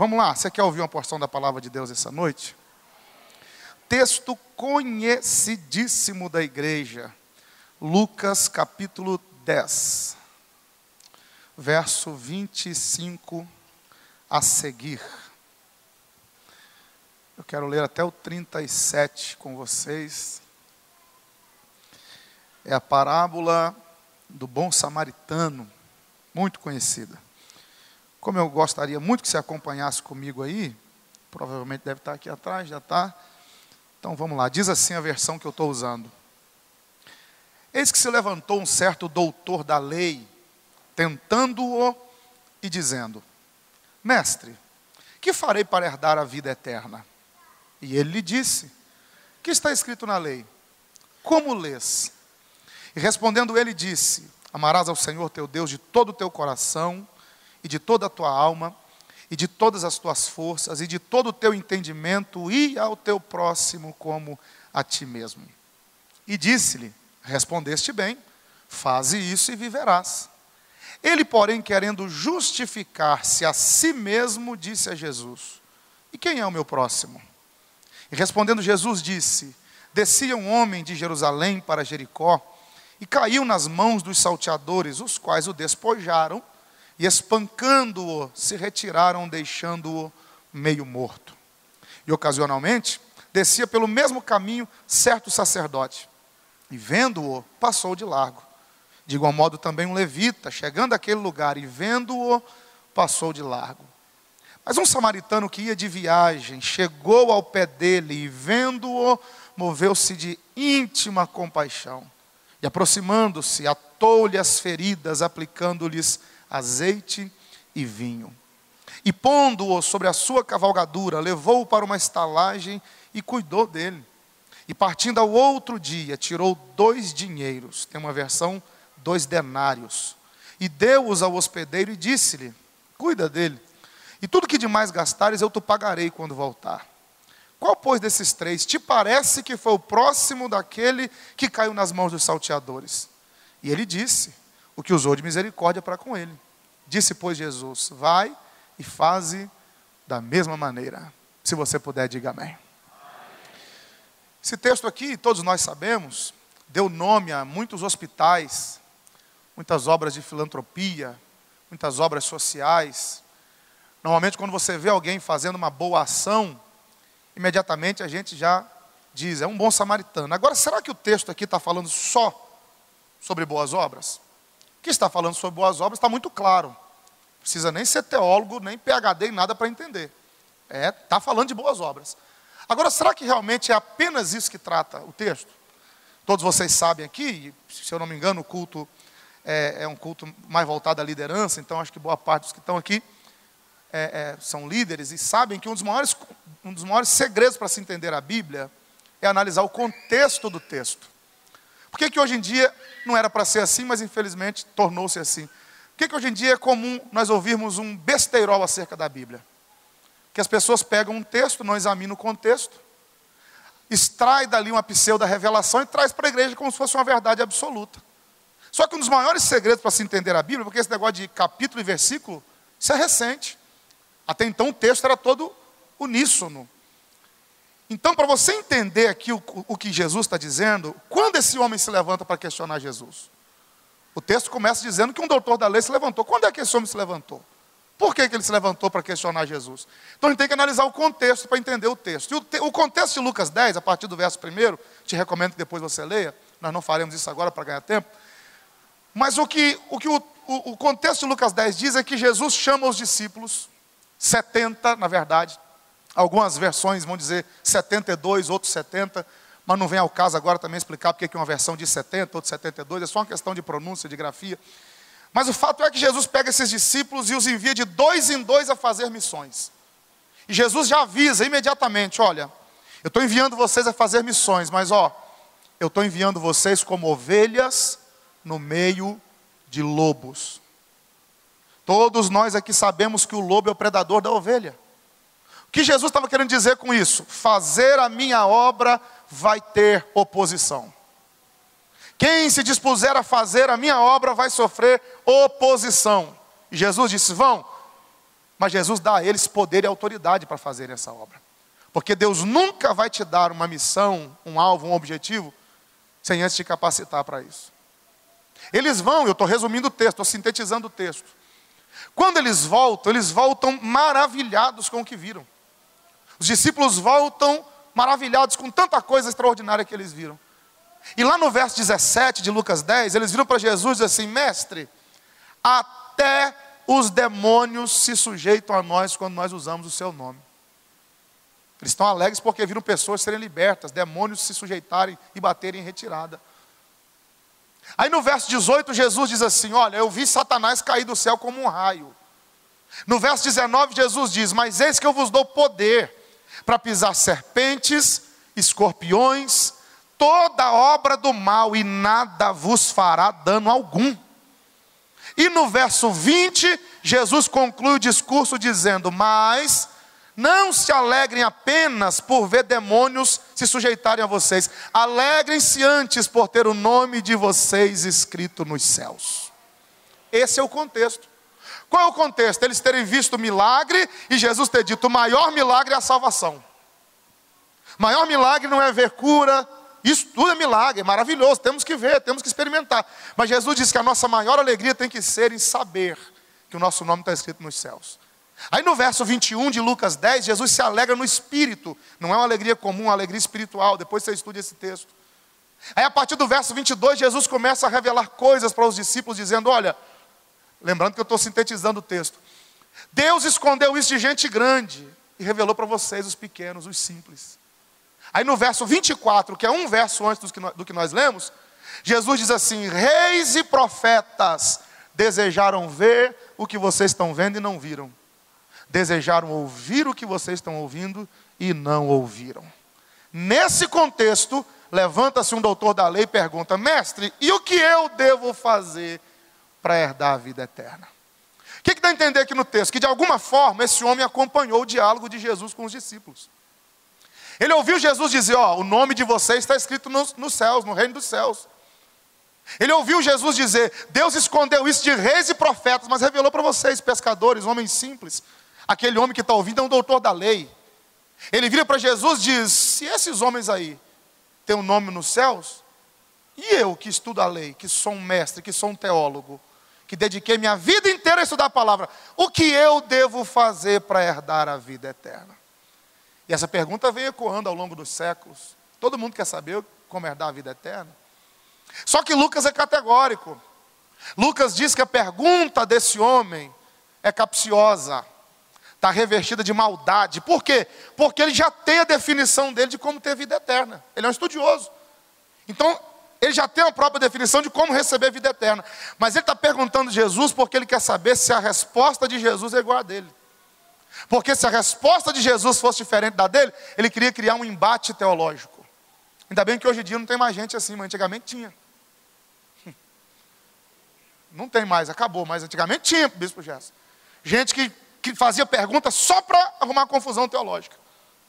Vamos lá, você quer ouvir uma porção da palavra de Deus essa noite? Texto conhecidíssimo da igreja, Lucas capítulo 10, verso 25 a seguir. Eu quero ler até o 37 com vocês. É a parábola do bom samaritano, muito conhecida. Como eu gostaria muito que você acompanhasse comigo aí, provavelmente deve estar aqui atrás, já está. Então vamos lá, diz assim a versão que eu estou usando. Eis que se levantou um certo doutor da lei, tentando-o e dizendo: Mestre, que farei para herdar a vida eterna? E ele lhe disse: Que está escrito na lei? Como lês? E respondendo ele disse: Amarás ao Senhor teu Deus de todo o teu coração e de toda a tua alma e de todas as tuas forças e de todo o teu entendimento e ao teu próximo como a ti mesmo. E disse-lhe: Respondeste bem, faze isso e viverás. Ele, porém, querendo justificar-se a si mesmo, disse a Jesus: E quem é o meu próximo? E respondendo Jesus disse: Descia um homem de Jerusalém para Jericó e caiu nas mãos dos salteadores, os quais o despojaram e, espancando-o, se retiraram, deixando-o meio morto. E ocasionalmente descia pelo mesmo caminho certo sacerdote, e vendo-o, passou de largo. De igual modo também um levita, chegando àquele lugar e vendo-o, passou de largo. Mas um samaritano que ia de viagem chegou ao pé dele e, vendo-o, moveu-se de íntima compaixão. E aproximando-se, atou-lhe as feridas, aplicando-lhes azeite e vinho. E pondo-o sobre a sua cavalgadura, levou-o para uma estalagem e cuidou dele. E partindo ao outro dia, tirou dois dinheiros, tem uma versão, dois denários, e deu-os ao hospedeiro e disse-lhe: Cuida dele, e tudo que demais gastares eu te pagarei quando voltar. Qual, pois, desses três te parece que foi o próximo daquele que caiu nas mãos dos salteadores? E ele disse: O que usou de misericórdia para com ele. Disse, pois, Jesus: Vai e faze da mesma maneira. Se você puder, diga amém. Esse texto aqui, todos nós sabemos, deu nome a muitos hospitais, muitas obras de filantropia, muitas obras sociais. Normalmente, quando você vê alguém fazendo uma boa ação, imediatamente a gente já diz, é um bom samaritano. Agora, será que o texto aqui está falando só sobre boas obras? Que está falando sobre boas obras está muito claro. Não precisa nem ser teólogo, nem PhD em nada para entender. É, está falando de boas obras. Agora, será que realmente é apenas isso que trata o texto? Todos vocês sabem aqui, se eu não me engano, o culto é, é um culto mais voltado à liderança, então acho que boa parte dos que estão aqui é, é, são líderes e sabem que um dos maiores, um dos maiores segredos para se entender a Bíblia é analisar o contexto do texto. Por que, que hoje em dia não era para ser assim, mas infelizmente tornou-se assim? Por que, que hoje em dia é comum nós ouvirmos um besteirol acerca da Bíblia? Que as pessoas pegam um texto, não examinam o contexto, extrai dali uma pseudo revelação e traz para a igreja como se fosse uma verdade absoluta. Só que um dos maiores segredos para se entender a Bíblia, porque esse negócio de capítulo e versículo, isso é recente. Até então o texto era todo uníssono. Então, para você entender aqui o, o que Jesus está dizendo, quando esse homem se levanta para questionar Jesus? O texto começa dizendo que um doutor da lei se levantou. Quando é que esse homem se levantou? Por que, que ele se levantou para questionar Jesus? Então a gente tem que analisar o contexto para entender o texto. E o, te, o, contexto de Lucas 10, a partir do verso 1, te recomendo que depois você leia, nós não faremos isso agora para ganhar tempo. Mas o que o, que o, o contexto de Lucas 10 diz é que Jesus chama os discípulos 70, na verdade. Algumas versões vão dizer 72, outros 70, mas não vem ao caso agora também explicar porque que uma versão diz 70, outra 72, é só uma questão de pronúncia, de grafia. Mas o fato é que Jesus pega esses discípulos e os envia de dois em dois a fazer missões. E Jesus já avisa imediatamente: olha, eu estou enviando vocês a fazer missões, mas ó, eu estou enviando vocês como ovelhas no meio de lobos. Todos nós aqui sabemos que o lobo é o predador da ovelha. O que Jesus estava querendo dizer com isso? Fazer a minha obra vai ter oposição. Quem se dispuser a fazer a minha obra vai sofrer oposição. E Jesus disse: vão, mas Jesus dá a eles poder e autoridade para fazerem essa obra. Porque Deus nunca vai te dar uma missão, um alvo, um objetivo, sem antes te capacitar para isso. Eles vão, eu estou resumindo o texto, estou sintetizando o texto. Quando eles voltam, eles voltam maravilhados com o que viram. Os discípulos voltam maravilhados com tanta coisa extraordinária que eles viram. E lá no verso 17 de Lucas 10, eles viram para Jesus assim: Mestre, até os demônios se sujeitam a nós quando nós usamos o seu nome. Eles estão alegres porque viram pessoas serem libertas, demônios se sujeitarem e baterem em retirada. Aí no verso 18, Jesus diz assim: Olha, eu vi Satanás cair do céu como um raio. No verso 19, Jesus diz: Mas eis que eu vos dou poder para pisar serpentes, escorpiões, toda obra do mal, e nada vos fará dano algum. E no verso 20, Jesus conclui o discurso dizendo: Mas não se alegrem apenas por ver demônios se sujeitarem a vocês, alegrem-se antes por ter o nome de vocês escrito nos céus. Esse é o contexto. Qual é o contexto? Eles terem visto o milagre e Jesus ter dito: o maior milagre é a salvação. Maior milagre não é ver cura, isso tudo é milagre, é maravilhoso, temos que ver, temos que experimentar. Mas Jesus disse que a nossa maior alegria tem que ser em saber que o nosso nome está escrito nos céus. Aí no verso 21 de Lucas 10, Jesus se alegra no espírito, não é uma alegria comum, é uma alegria espiritual. Depois você estuda esse texto. Aí a partir do verso 22, Jesus começa a revelar coisas para os discípulos, dizendo: Olha, lembrando que eu estou sintetizando o texto. Deus escondeu isso de gente grande e revelou para vocês, os pequenos, os simples. Aí no verso 24, que é um verso antes do que, nós, do que nós lemos, Jesus diz assim: Reis e profetas desejaram ver o que vocês estão vendo e não viram, desejaram ouvir o que vocês estão ouvindo e não ouviram. Nesse contexto, levanta-se um doutor da lei e pergunta: Mestre, e o que eu devo fazer para herdar a vida eterna? O que, que dá a entender aqui no texto? Que de alguma forma esse homem acompanhou o diálogo de Jesus com os discípulos. Ele ouviu Jesus dizer: Ó, o nome de vocês está escrito nos, nos céus, no reino dos céus. Ele ouviu Jesus dizer: Deus escondeu isso de reis e profetas, mas revelou para vocês, pescadores, homens simples. Aquele homem que está ouvindo é um doutor da lei. Ele vira para Jesus e diz: Se esses homens aí têm um nome nos céus, e eu que estudo a lei, que sou um mestre, que sou um teólogo, que dediquei minha vida inteira a estudar a palavra, o que eu devo fazer para herdar a vida eterna? E essa pergunta vem ecoando ao longo dos séculos. Todo mundo quer saber como herdar a vida eterna. Só que Lucas é categórico. Lucas diz que a pergunta desse homem é capciosa, está revestida de maldade. Por quê? Porque ele já tem a definição dele de como ter vida eterna. Ele é um estudioso. Então, ele já tem a própria definição de como receber vida eterna. Mas ele está perguntando a Jesus porque ele quer saber se a resposta de Jesus é igual a dele. Porque se a resposta de Jesus fosse diferente da dele, ele queria criar um embate teológico. Ainda bem que hoje em dia não tem mais gente assim, mas antigamente tinha. Não tem mais, acabou, mas antigamente tinha, Bispo Gerson. Gente que, que fazia perguntas só para arrumar confusão teológica.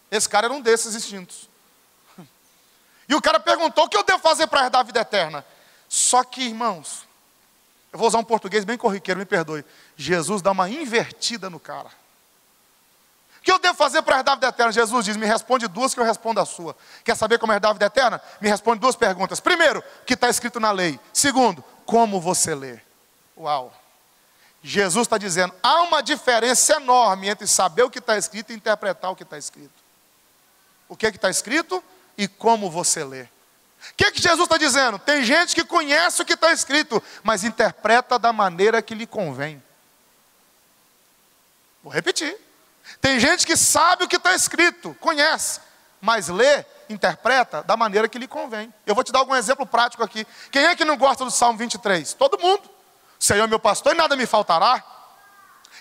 Esse cara era um desses instintos. E o cara perguntou: o que eu devo fazer para herdar a vida eterna? Só que, irmãos, eu vou usar um português bem corriqueiro, me perdoe. Jesus dá uma invertida no cara. O que eu devo fazer para herdar a vida eterna? Jesus diz: me responde duas que eu respondo a sua. Quer saber como herdar a vida eterna? Me responde duas perguntas. Primeiro, o que está escrito na lei. Segundo, como você lê. Uau! Jesus está dizendo: há uma diferença enorme entre saber o que está escrito e interpretar o que está escrito. O que está escrito e como você lê. O que, que Jesus está dizendo? Tem gente que conhece o que está escrito, mas interpreta da maneira que lhe convém. Vou repetir. Tem gente que sabe o que está escrito, conhece, mas lê, interpreta da maneira que lhe convém. Eu vou te dar algum exemplo prático aqui. Quem é que não gosta do Salmo 23? Todo mundo. Senhor é meu pastor e nada me faltará.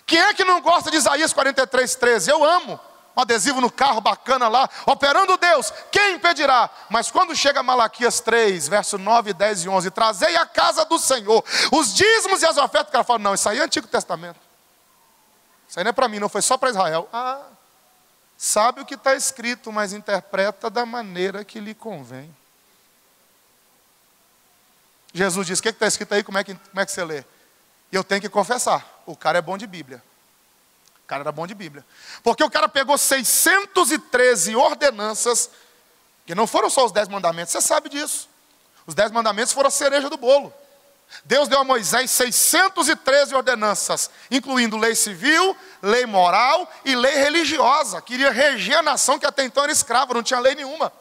Quem é que não gosta de Isaías 43, 13? Eu amo. Adesivo no carro bacana lá, operando Deus, quem impedirá? Mas quando chega Malaquias 3, verso 9, 10 e 11, trazei a casa do Senhor, os dízimos e as ofertas, o cara fala, não, isso aí é Antigo Testamento. Isso aí não é para mim, não foi só para Israel. Ah, sabe o que está escrito, mas interpreta da maneira que lhe convém. Jesus diz: O que está escrito aí? Como é, que, como é que você lê? E eu tenho que confessar: o cara é bom de Bíblia. Cara era bom de Bíblia. Porque o cara pegou 613 ordenanças, que não foram só os dez mandamentos, você sabe disso. Os dez mandamentos foram a cereja do bolo. Deus deu a Moisés 613 ordenanças, incluindo lei civil, lei moral e lei religiosa. Queria reger a nação que até então era escrava, não tinha lei nenhuma.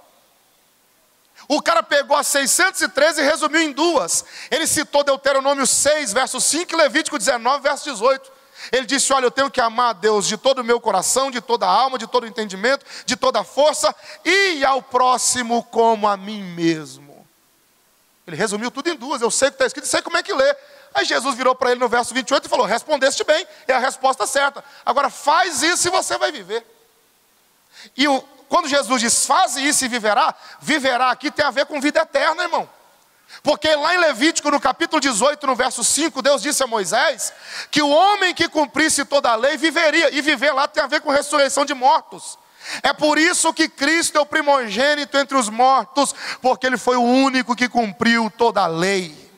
O cara pegou as 613 e resumiu em duas. Ele citou Deuteronômio 6, verso 5 e Levítico 19, verso 18. Ele disse: Olha, eu tenho que amar a Deus de todo o meu coração, de toda a alma, de todo o entendimento, de toda a força, e ao próximo como a mim mesmo. Ele resumiu tudo em duas. Eu sei o que está escrito sei como é que lê. Aí Jesus virou para ele no verso 28 e falou: Respondeste bem, é a resposta certa. Agora faz isso e você vai viver. E o, quando Jesus diz faz isso e viverá, viverá aqui tem a ver com vida eterna, irmão. Porque lá em Levítico, no capítulo 18, no verso 5, Deus disse a Moisés que o homem que cumprisse toda a lei viveria, e viver lá tem a ver com ressurreição de mortos. É por isso que Cristo é o primogênito entre os mortos, porque Ele foi o único que cumpriu toda a lei.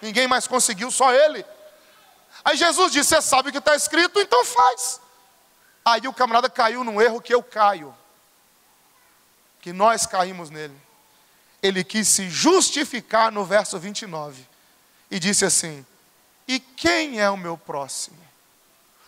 Ninguém mais conseguiu, só Ele. Aí Jesus disse: Você sabe o que está escrito, então faz. Aí o camarada caiu num erro que eu caio, que nós caímos nele. Ele quis se justificar no verso 29 e disse assim: E quem é o meu próximo?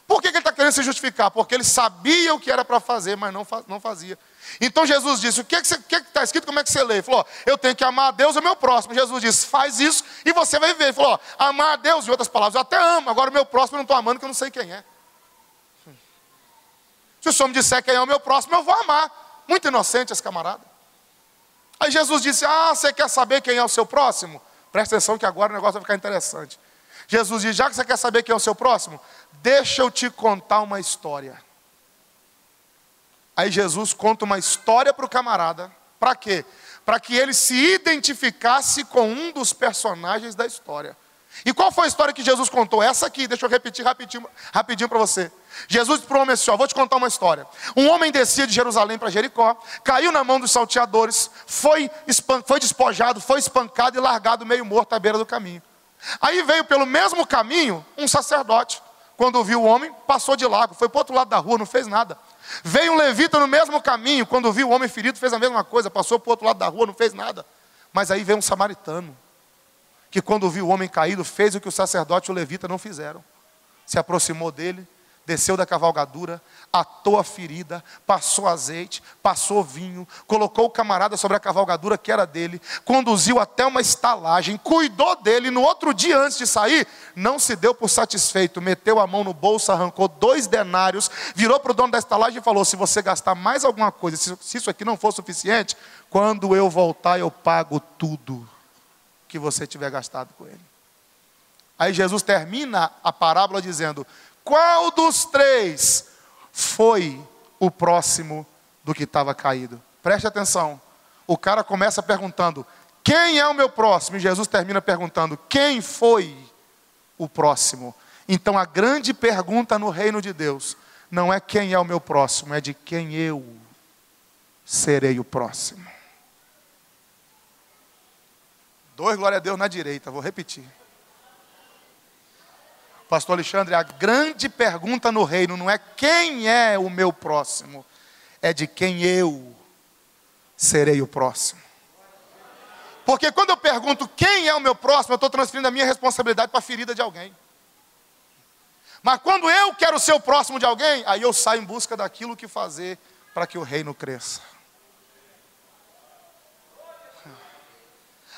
Por que, que ele está querendo se justificar? Porque ele sabia o que era para fazer, mas não, não fazia. Então Jesus disse: O que está escrito? Como é que você lê? Ele falou: Eu tenho que amar a Deus e o meu próximo. Jesus disse: Faz isso e você vai viver. Ele falou: Amar a Deus, em outras palavras, eu até amo, agora o meu próximo eu não estou amando, que eu não sei quem é. Se o Senhor me disser quem é o meu próximo, eu vou amar. Muito inocente esse camarada. Aí Jesus disse: Ah, você quer saber quem é o seu próximo? Presta atenção que agora o negócio vai ficar interessante. Jesus diz: Já que você quer saber quem é o seu próximo, deixa eu te contar uma história. Aí Jesus conta uma história para o camarada, para quê? Para que ele se identificasse com um dos personagens da história. E qual foi a história que Jesus contou? Essa aqui, deixa eu repetir rapidinho, rapidinho para você. Jesus prometeu, vou te contar uma história. Um homem descia de Jerusalém para Jericó, caiu na mão dos salteadores, foi, foi despojado, foi espancado e largado meio morto à beira do caminho. Aí veio pelo mesmo caminho um sacerdote. Quando viu o homem, passou de largo, foi para o outro lado da rua, não fez nada. Veio um levita no mesmo caminho, quando viu o homem ferido, fez a mesma coisa, passou para o outro lado da rua, não fez nada. Mas aí veio um samaritano, que quando viu o homem caído, fez o que o sacerdote e o levita não fizeram. Se aproximou dele, desceu da cavalgadura, atou a ferida, passou azeite, passou vinho, colocou o camarada sobre a cavalgadura que era dele, conduziu até uma estalagem, cuidou dele. No outro dia, antes de sair, não se deu por satisfeito, meteu a mão no bolso, arrancou dois denários, virou para o dono da estalagem e falou: Se você gastar mais alguma coisa, se isso aqui não for suficiente, quando eu voltar, eu pago tudo que você tiver gastado com ele. Aí Jesus termina a parábola dizendo: qual dos três foi o próximo do que estava caído? Preste atenção. O cara começa perguntando: Quem é o meu próximo? E Jesus termina perguntando: Quem foi o próximo? Então a grande pergunta no reino de Deus não é quem é o meu próximo, é de quem eu serei o próximo. Dois, glória a Deus na direita, vou repetir. Pastor Alexandre, a grande pergunta no reino não é quem é o meu próximo, é de quem eu serei o próximo. Porque quando eu pergunto quem é o meu próximo, eu estou transferindo a minha responsabilidade para a ferida de alguém. Mas quando eu quero ser o próximo de alguém, aí eu saio em busca daquilo que fazer para que o reino cresça.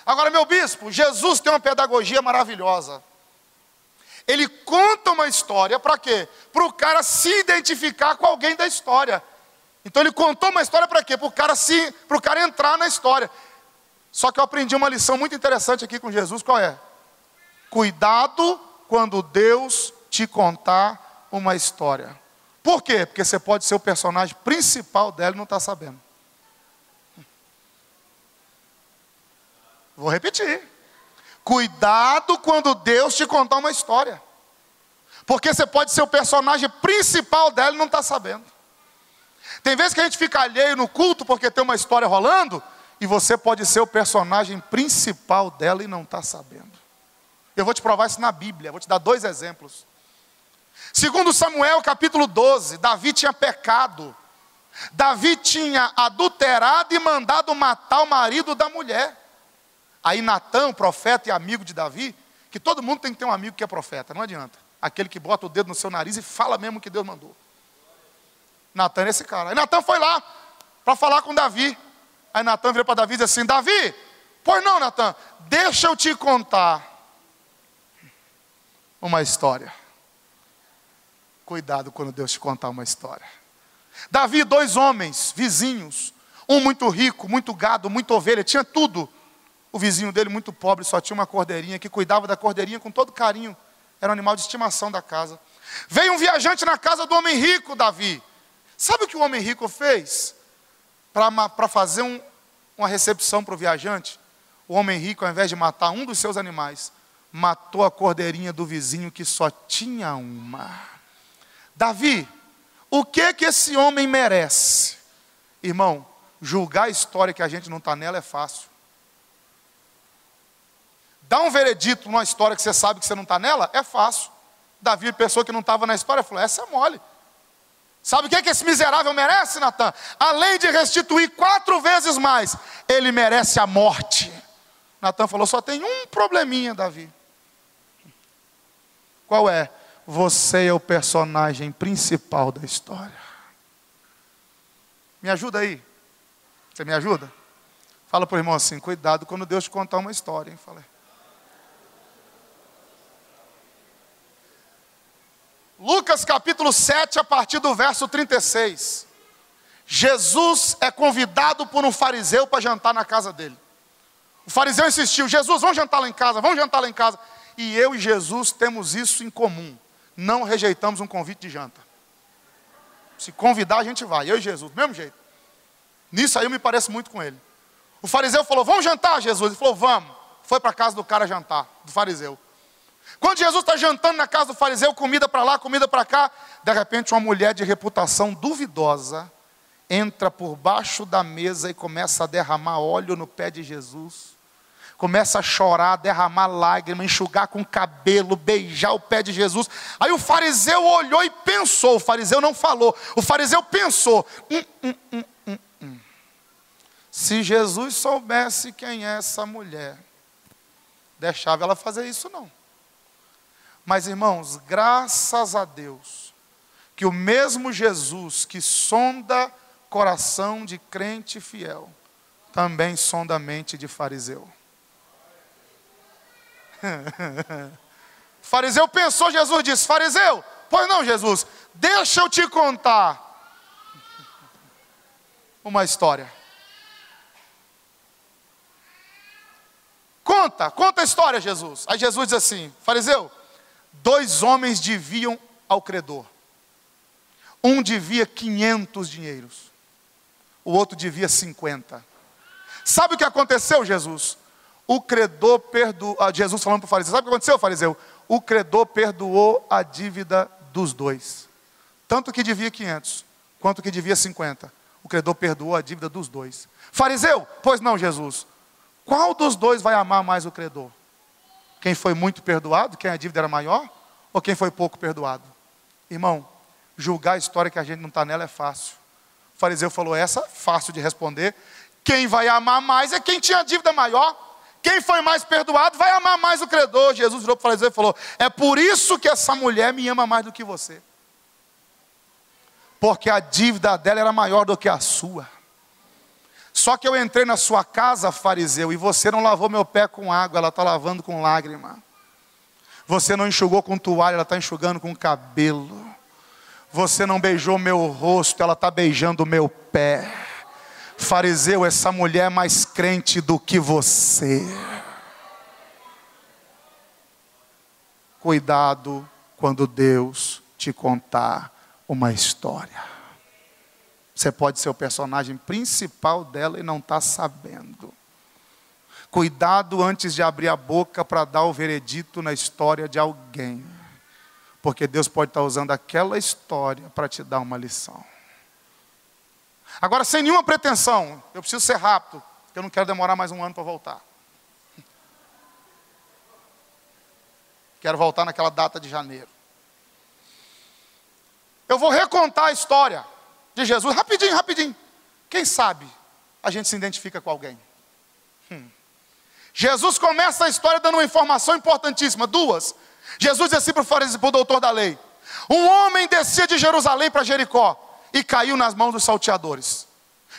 Agora, meu bispo, Jesus tem uma pedagogia maravilhosa. Ele conta uma história para quê? Para o cara se identificar com alguém da história. Então ele contou uma história para quê? Para o cara se, para o cara entrar na história. Só que eu aprendi uma lição muito interessante aqui com Jesus, qual é? Cuidado quando Deus te contar uma história. Por quê? Porque você pode ser o personagem principal dela e não está sabendo. Vou repetir. Cuidado quando Deus te contar uma história. Porque você pode ser o personagem principal dela e não está sabendo. Tem vezes que a gente fica alheio no culto porque tem uma história rolando, e você pode ser o personagem principal dela e não está sabendo. Eu vou te provar isso na Bíblia, vou te dar dois exemplos. Segundo Samuel, capítulo 12, Davi tinha pecado. Davi tinha adulterado e mandado matar o marido da mulher. Aí Natan, profeta e amigo de Davi, que todo mundo tem que ter um amigo que é profeta, não adianta. Aquele que bota o dedo no seu nariz e fala mesmo o que Deus mandou. Natan é esse cara. Aí Natan foi lá para falar com Davi. Aí Natan virou para Davi e disse assim: Davi, pois não, Natan, deixa eu te contar uma história. Cuidado quando Deus te contar uma história. Davi, dois homens, vizinhos, um muito rico, muito gado, muita ovelha, tinha tudo. O vizinho dele, muito pobre, só tinha uma cordeirinha que cuidava da cordeirinha com todo carinho. Era um animal de estimação da casa. Veio um viajante na casa do homem rico, Davi. Sabe o que o homem rico fez? Para fazer um, uma recepção para o viajante, o homem rico, ao invés de matar um dos seus animais, matou a cordeirinha do vizinho que só tinha uma. Davi, o que que esse homem merece? Irmão, julgar a história que a gente não está nela é fácil. Dar um veredito numa história que você sabe que você não está nela é fácil. Davi, pessoa que não estava na história, falou: essa é mole. Sabe o que, que esse miserável merece, Natan? Além de restituir quatro vezes mais, ele merece a morte. Natan falou: só tem um probleminha, Davi. Qual é? Você é o personagem principal da história. Me ajuda aí. Você me ajuda? Fala para o irmão assim: cuidado quando Deus te contar uma história. Hein? Falei. Lucas capítulo 7, a partir do verso 36. Jesus é convidado por um fariseu para jantar na casa dele. O fariseu insistiu: Jesus, vamos jantar lá em casa, vamos jantar lá em casa. E eu e Jesus temos isso em comum. Não rejeitamos um convite de janta. Se convidar, a gente vai. Eu e Jesus, do mesmo jeito. Nisso aí eu me pareço muito com ele. O fariseu falou: Vamos jantar, Jesus? Ele falou: Vamos. Foi para a casa do cara jantar, do fariseu. Quando Jesus está jantando na casa do fariseu, comida para lá, comida para cá, de repente uma mulher de reputação duvidosa entra por baixo da mesa e começa a derramar óleo no pé de Jesus. Começa a chorar, derramar lágrimas, enxugar com cabelo, beijar o pé de Jesus. Aí o fariseu olhou e pensou. O fariseu não falou. O fariseu pensou: hum, hum, hum, hum, hum. se Jesus soubesse quem é essa mulher, deixava ela fazer isso não. Mas irmãos, graças a Deus, que o mesmo Jesus que sonda coração de crente fiel, também sonda a mente de fariseu. fariseu pensou, Jesus disse: Fariseu, pois não, Jesus, deixa eu te contar uma história. Conta, conta a história, Jesus. Aí Jesus diz assim: Fariseu, dois homens deviam ao credor. Um devia 500 dinheiros, o outro devia 50. Sabe o que aconteceu, Jesus? O credor perdoou, ah, Jesus falando para o fariseu, sabe o que aconteceu, fariseu? O credor perdoou a dívida dos dois. Tanto que devia 500, quanto que devia 50. O credor perdoou a dívida dos dois. Fariseu, pois não, Jesus. Qual dos dois vai amar mais o credor? Quem foi muito perdoado, quem a dívida era maior, ou quem foi pouco perdoado? Irmão, julgar a história que a gente não está nela é fácil. O fariseu falou: essa, fácil de responder. Quem vai amar mais é quem tinha dívida maior. Quem foi mais perdoado vai amar mais o credor. Jesus virou para o fariseu e falou: É por isso que essa mulher me ama mais do que você. Porque a dívida dela era maior do que a sua. Só que eu entrei na sua casa, fariseu, e você não lavou meu pé com água, ela está lavando com lágrima. Você não enxugou com toalha, ela está enxugando com cabelo. Você não beijou meu rosto, ela está beijando meu pé. Fariseu, essa mulher é mais crente do que você. Cuidado quando Deus te contar uma história. Você pode ser o personagem principal dela e não está sabendo. Cuidado antes de abrir a boca para dar o veredito na história de alguém. Porque Deus pode estar tá usando aquela história para te dar uma lição. Agora, sem nenhuma pretensão, eu preciso ser rápido, porque eu não quero demorar mais um ano para voltar. Quero voltar naquela data de janeiro. Eu vou recontar a história de Jesus rapidinho, rapidinho. Quem sabe a gente se identifica com alguém. Hum. Jesus começa a história dando uma informação importantíssima, duas. Jesus disse para o fariseu, para o doutor da lei: Um homem descia de Jerusalém para Jericó e caiu nas mãos dos salteadores.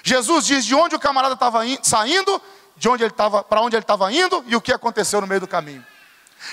Jesus diz de onde o camarada estava saindo, de onde ele estava, para onde ele estava indo e o que aconteceu no meio do caminho.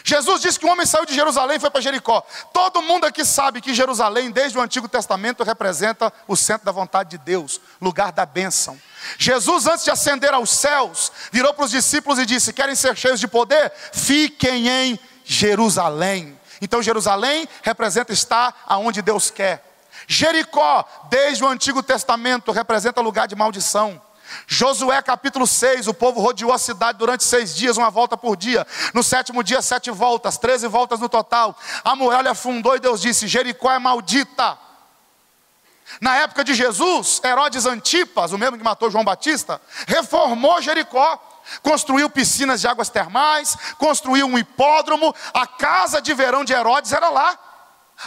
Jesus disse que um homem saiu de Jerusalém e foi para Jericó. Todo mundo aqui sabe que Jerusalém, desde o Antigo Testamento, representa o centro da vontade de Deus, lugar da bênção. Jesus, antes de ascender aos céus, virou para os discípulos e disse: Querem ser cheios de poder? Fiquem em Jerusalém. Então, Jerusalém representa estar aonde Deus quer. Jericó, desde o Antigo Testamento, representa lugar de maldição. Josué capítulo 6, o povo rodeou a cidade durante seis dias, uma volta por dia. No sétimo dia, sete voltas, treze voltas no total. A muralha afundou e Deus disse: Jericó é maldita. Na época de Jesus, Herodes Antipas, o mesmo que matou João Batista, reformou Jericó, construiu piscinas de águas termais, construiu um hipódromo, a casa de verão de Herodes era lá.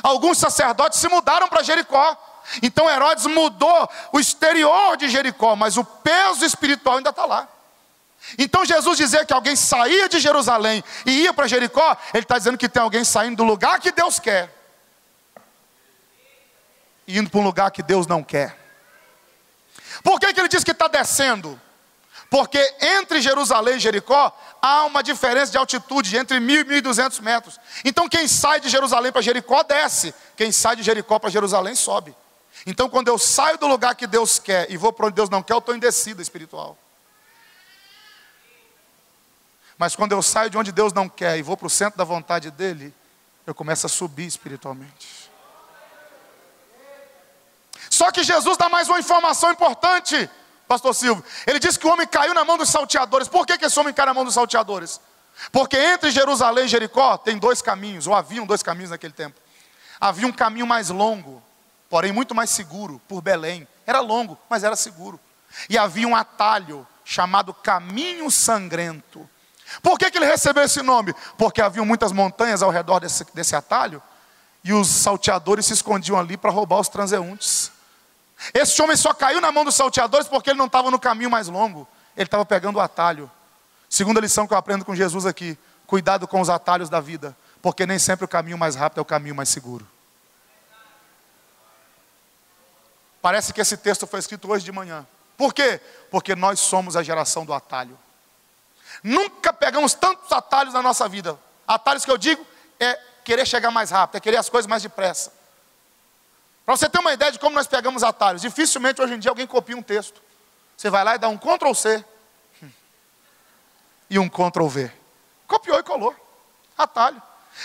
Alguns sacerdotes se mudaram para Jericó. Então Herodes mudou o exterior de Jericó, mas o peso espiritual ainda está lá. Então Jesus dizer que alguém saía de Jerusalém e ia para Jericó, ele está dizendo que tem alguém saindo do lugar que Deus quer, e indo para um lugar que Deus não quer. Por que, que ele diz que está descendo? Porque entre Jerusalém e Jericó há uma diferença de altitude de entre mil e mil e duzentos metros. Então quem sai de Jerusalém para Jericó desce, quem sai de Jericó para Jerusalém sobe. Então, quando eu saio do lugar que Deus quer e vou para onde Deus não quer, eu estou em descida espiritual. Mas quando eu saio de onde Deus não quer e vou para o centro da vontade dEle, eu começo a subir espiritualmente. Só que Jesus dá mais uma informação importante, Pastor Silvio. Ele diz que o homem caiu na mão dos salteadores. Por que, que esse homem caiu na mão dos salteadores? Porque entre Jerusalém e Jericó tem dois caminhos, ou haviam dois caminhos naquele tempo. Havia um caminho mais longo, porém muito mais seguro, por Belém. Era longo, mas era seguro. E havia um atalho chamado Caminho Sangrento. Por que, que ele recebeu esse nome? Porque havia muitas montanhas ao redor desse, desse atalho, e os salteadores se escondiam ali para roubar os transeuntes. Esse homem só caiu na mão dos salteadores porque ele não estava no caminho mais longo, ele estava pegando o atalho. Segunda lição que eu aprendo com Jesus aqui: cuidado com os atalhos da vida, porque nem sempre o caminho mais rápido é o caminho mais seguro. Parece que esse texto foi escrito hoje de manhã. Por quê? Porque nós somos a geração do atalho. Nunca pegamos tantos atalhos na nossa vida. Atalhos que eu digo é querer chegar mais rápido, é querer as coisas mais depressa. Para você ter uma ideia de como nós pegamos atalhos, dificilmente hoje em dia alguém copia um texto. Você vai lá e dá um Ctrl C e um Ctrl V. Copiou e colou. Atalho.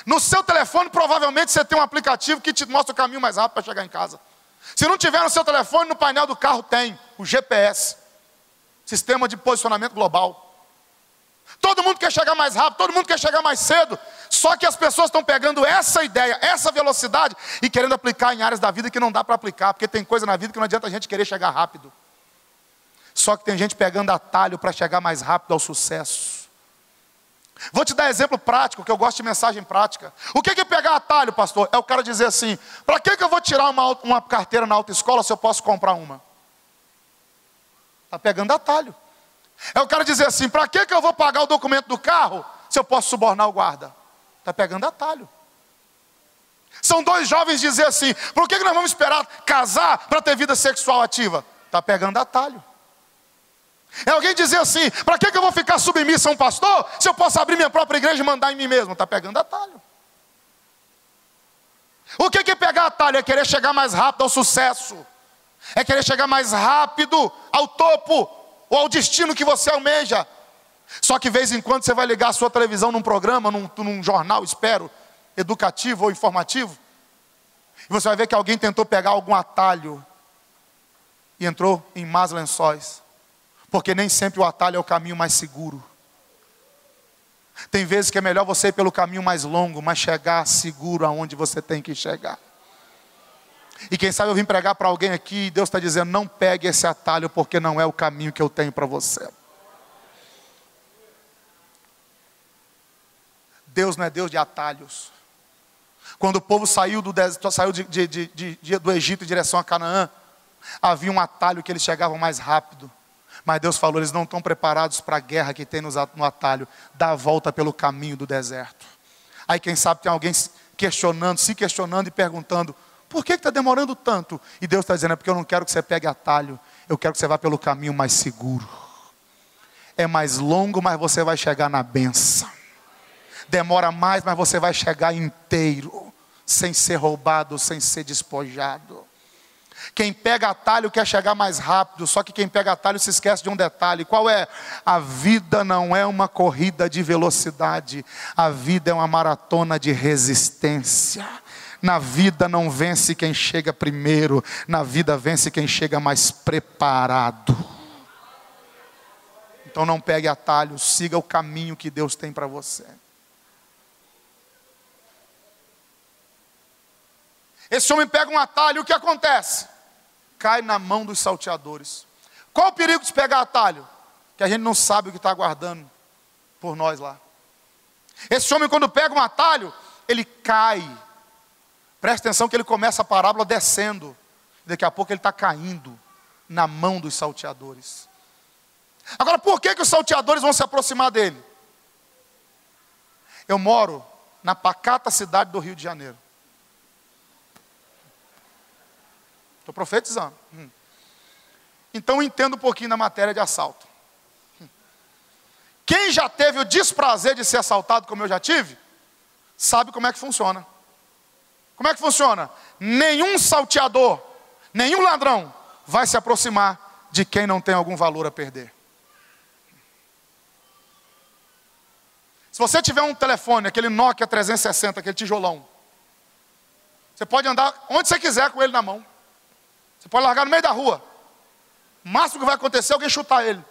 No seu telefone, provavelmente você tem um aplicativo que te mostra o caminho mais rápido para chegar em casa. Se não tiver no seu telefone, no painel do carro tem o GPS Sistema de Posicionamento Global. Todo mundo quer chegar mais rápido, todo mundo quer chegar mais cedo. Só que as pessoas estão pegando essa ideia, essa velocidade e querendo aplicar em áreas da vida que não dá para aplicar, porque tem coisa na vida que não adianta a gente querer chegar rápido. Só que tem gente pegando atalho para chegar mais rápido ao sucesso. Vou te dar exemplo prático, que eu gosto de mensagem prática. O que é pegar atalho, pastor? É o cara dizer assim: para que, que eu vou tirar uma, uma carteira na autoescola se eu posso comprar uma? Está pegando atalho. É o cara dizer assim: para que, que eu vou pagar o documento do carro se eu posso subornar o guarda? Está pegando atalho. São dois jovens dizer assim: por que, que nós vamos esperar casar para ter vida sexual ativa? Está pegando atalho. É alguém dizer assim: para que, que eu vou ficar submissa a um pastor se eu posso abrir minha própria igreja e mandar em mim mesmo? Está pegando atalho. O que é pegar atalho? É querer chegar mais rápido ao sucesso, é querer chegar mais rápido ao topo ou ao destino que você almeja. Só que, de vez em quando, você vai ligar a sua televisão num programa, num, num jornal, espero, educativo ou informativo, e você vai ver que alguém tentou pegar algum atalho e entrou em más lençóis. Porque nem sempre o atalho é o caminho mais seguro. Tem vezes que é melhor você ir pelo caminho mais longo, mas chegar seguro aonde você tem que chegar. E quem sabe eu vim pregar para alguém aqui e Deus está dizendo: não pegue esse atalho, porque não é o caminho que eu tenho para você. Deus não é Deus de atalhos. Quando o povo saiu do, saiu de, de, de, do Egito em direção a Canaã, havia um atalho que eles chegavam mais rápido. Mas Deus falou: eles não estão preparados para a guerra que tem no atalho. Dá a volta pelo caminho do deserto. Aí, quem sabe, tem alguém questionando, se questionando e perguntando: por que está demorando tanto? E Deus está dizendo: é porque eu não quero que você pegue atalho, eu quero que você vá pelo caminho mais seguro. É mais longo, mas você vai chegar na benção. Demora mais, mas você vai chegar inteiro, sem ser roubado, sem ser despojado. Quem pega atalho quer chegar mais rápido, só que quem pega atalho se esquece de um detalhe: qual é? A vida não é uma corrida de velocidade, a vida é uma maratona de resistência. Na vida não vence quem chega primeiro, na vida vence quem chega mais preparado. Então não pegue atalho, siga o caminho que Deus tem para você. Esse homem pega um atalho, o que acontece? Cai na mão dos salteadores. Qual o perigo de pegar atalho? Que a gente não sabe o que está aguardando por nós lá. Esse homem, quando pega um atalho, ele cai. Presta atenção que ele começa a parábola descendo. Daqui a pouco ele está caindo na mão dos salteadores. Agora, por que, que os salteadores vão se aproximar dele? Eu moro na pacata cidade do Rio de Janeiro. Estou profetizando. Hum. Então entendo um pouquinho da matéria de assalto. Hum. Quem já teve o desprazer de ser assaltado, como eu já tive, sabe como é que funciona. Como é que funciona? Nenhum salteador, nenhum ladrão vai se aproximar de quem não tem algum valor a perder. Se você tiver um telefone, aquele Nokia 360, aquele tijolão, você pode andar onde você quiser com ele na mão. Você pode largar no meio da rua. O máximo que vai acontecer é alguém chutar ele.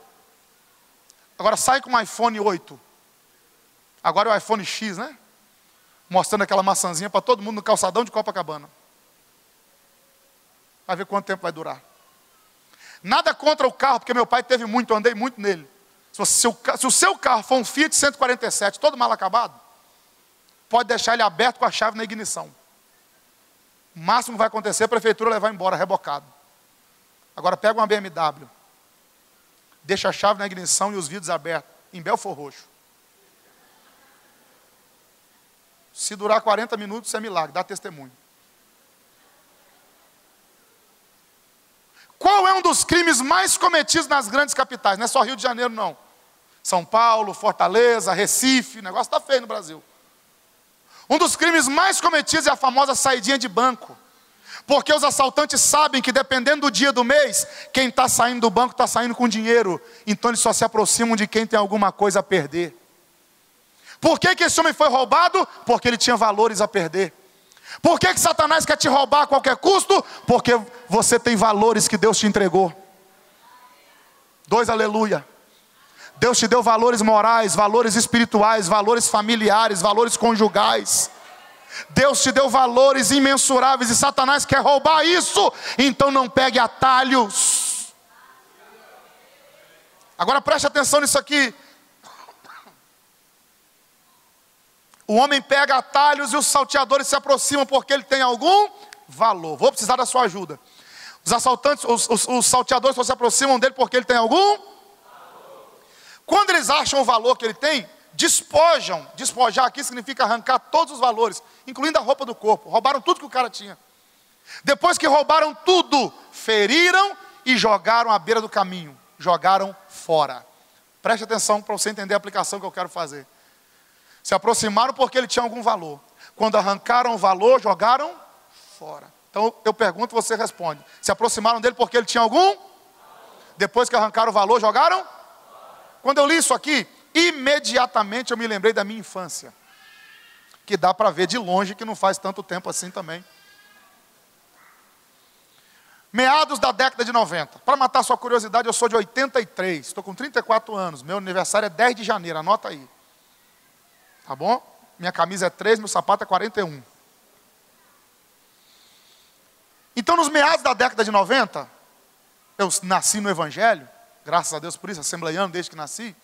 Agora sai com um iPhone 8. Agora é o iPhone X, né? Mostrando aquela maçãzinha para todo mundo no calçadão de Copacabana. Vai ver quanto tempo vai durar. Nada contra o carro, porque meu pai teve muito, eu andei muito nele. Se, se, o, se o seu carro for um Fiat 147, todo mal acabado, pode deixar ele aberto com a chave na ignição. O máximo que vai acontecer é a prefeitura levar embora, rebocado. Agora pega uma BMW, deixa a chave na ignição e os vidros abertos, em Belfor Roxo. Se durar 40 minutos, é milagre, dá testemunho. Qual é um dos crimes mais cometidos nas grandes capitais? Não é só Rio de Janeiro, não. São Paulo, Fortaleza, Recife, o negócio está feio no Brasil. Um dos crimes mais cometidos é a famosa saidinha de banco. Porque os assaltantes sabem que dependendo do dia do mês, quem está saindo do banco está saindo com dinheiro. Então eles só se aproximam de quem tem alguma coisa a perder. Por que, que esse homem foi roubado? Porque ele tinha valores a perder. Por que, que Satanás quer te roubar a qualquer custo? Porque você tem valores que Deus te entregou. Dois aleluia. Deus te deu valores morais, valores espirituais, valores familiares, valores conjugais. Deus te deu valores imensuráveis e Satanás quer roubar isso, então não pegue atalhos. Agora preste atenção nisso aqui. O homem pega atalhos e os salteadores se aproximam porque ele tem algum valor. Vou precisar da sua ajuda. Os assaltantes, os, os, os salteadores se aproximam dele porque ele tem algum quando eles acham o valor que ele tem, despojam. Despojar aqui significa arrancar todos os valores, incluindo a roupa do corpo. Roubaram tudo que o cara tinha. Depois que roubaram tudo, feriram e jogaram à beira do caminho. Jogaram fora. Preste atenção para você entender a aplicação que eu quero fazer. Se aproximaram porque ele tinha algum valor. Quando arrancaram o valor, jogaram fora. Então eu pergunto, você responde. Se aproximaram dele porque ele tinha algum? Depois que arrancaram o valor, jogaram? Quando eu li isso aqui, imediatamente eu me lembrei da minha infância. Que dá para ver de longe que não faz tanto tempo assim também. Meados da década de 90. Para matar sua curiosidade, eu sou de 83, estou com 34 anos. Meu aniversário é 10 de janeiro, anota aí. Tá bom? Minha camisa é 3, meu sapato é 41. Então, nos meados da década de 90, eu nasci no Evangelho, graças a Deus por isso, assembleiano desde que nasci.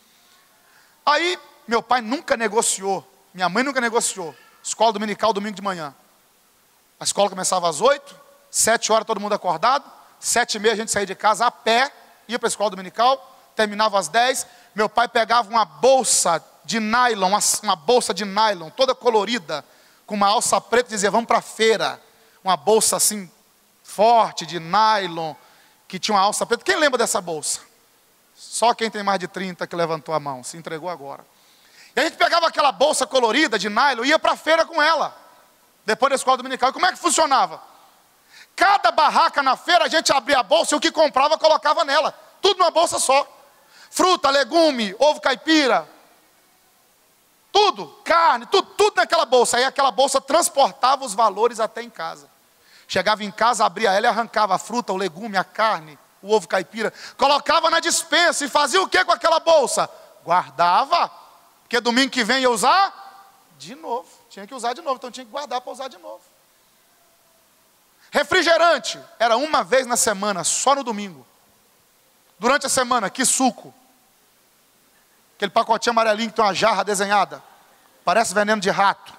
Aí, meu pai nunca negociou, minha mãe nunca negociou. Escola dominical, domingo de manhã. A escola começava às oito, sete horas todo mundo acordado, sete e meia a gente saía de casa a pé, ia para a escola dominical, terminava às dez. Meu pai pegava uma bolsa de nylon, uma, bolsa de nylon, toda colorida, com uma alça preta, e dizia: Vamos para a feira. Uma bolsa assim, forte, de nylon, que tinha uma alça preta. Quem lembra dessa bolsa? Só quem tem mais de 30 que levantou a mão, se entregou agora. E a gente pegava aquela bolsa colorida de nylon e ia para a feira com ela, depois da escola dominical. E como é que funcionava? Cada barraca na feira a gente abria a bolsa e o que comprava colocava nela, tudo numa bolsa só. Fruta, legume, ovo caipira, tudo, carne, tudo, tudo naquela bolsa. Aí aquela bolsa transportava os valores até em casa. Chegava em casa, abria ela e arrancava a fruta, o legume, a carne, o ovo caipira, colocava na dispensa e fazia o que com aquela bolsa? Guardava, porque domingo que vem ia usar de novo. Tinha que usar de novo, então tinha que guardar para usar de novo. Refrigerante era uma vez na semana, só no domingo. Durante a semana, que suco. Aquele pacotinho amarelinho que tem uma jarra desenhada. Parece veneno de rato.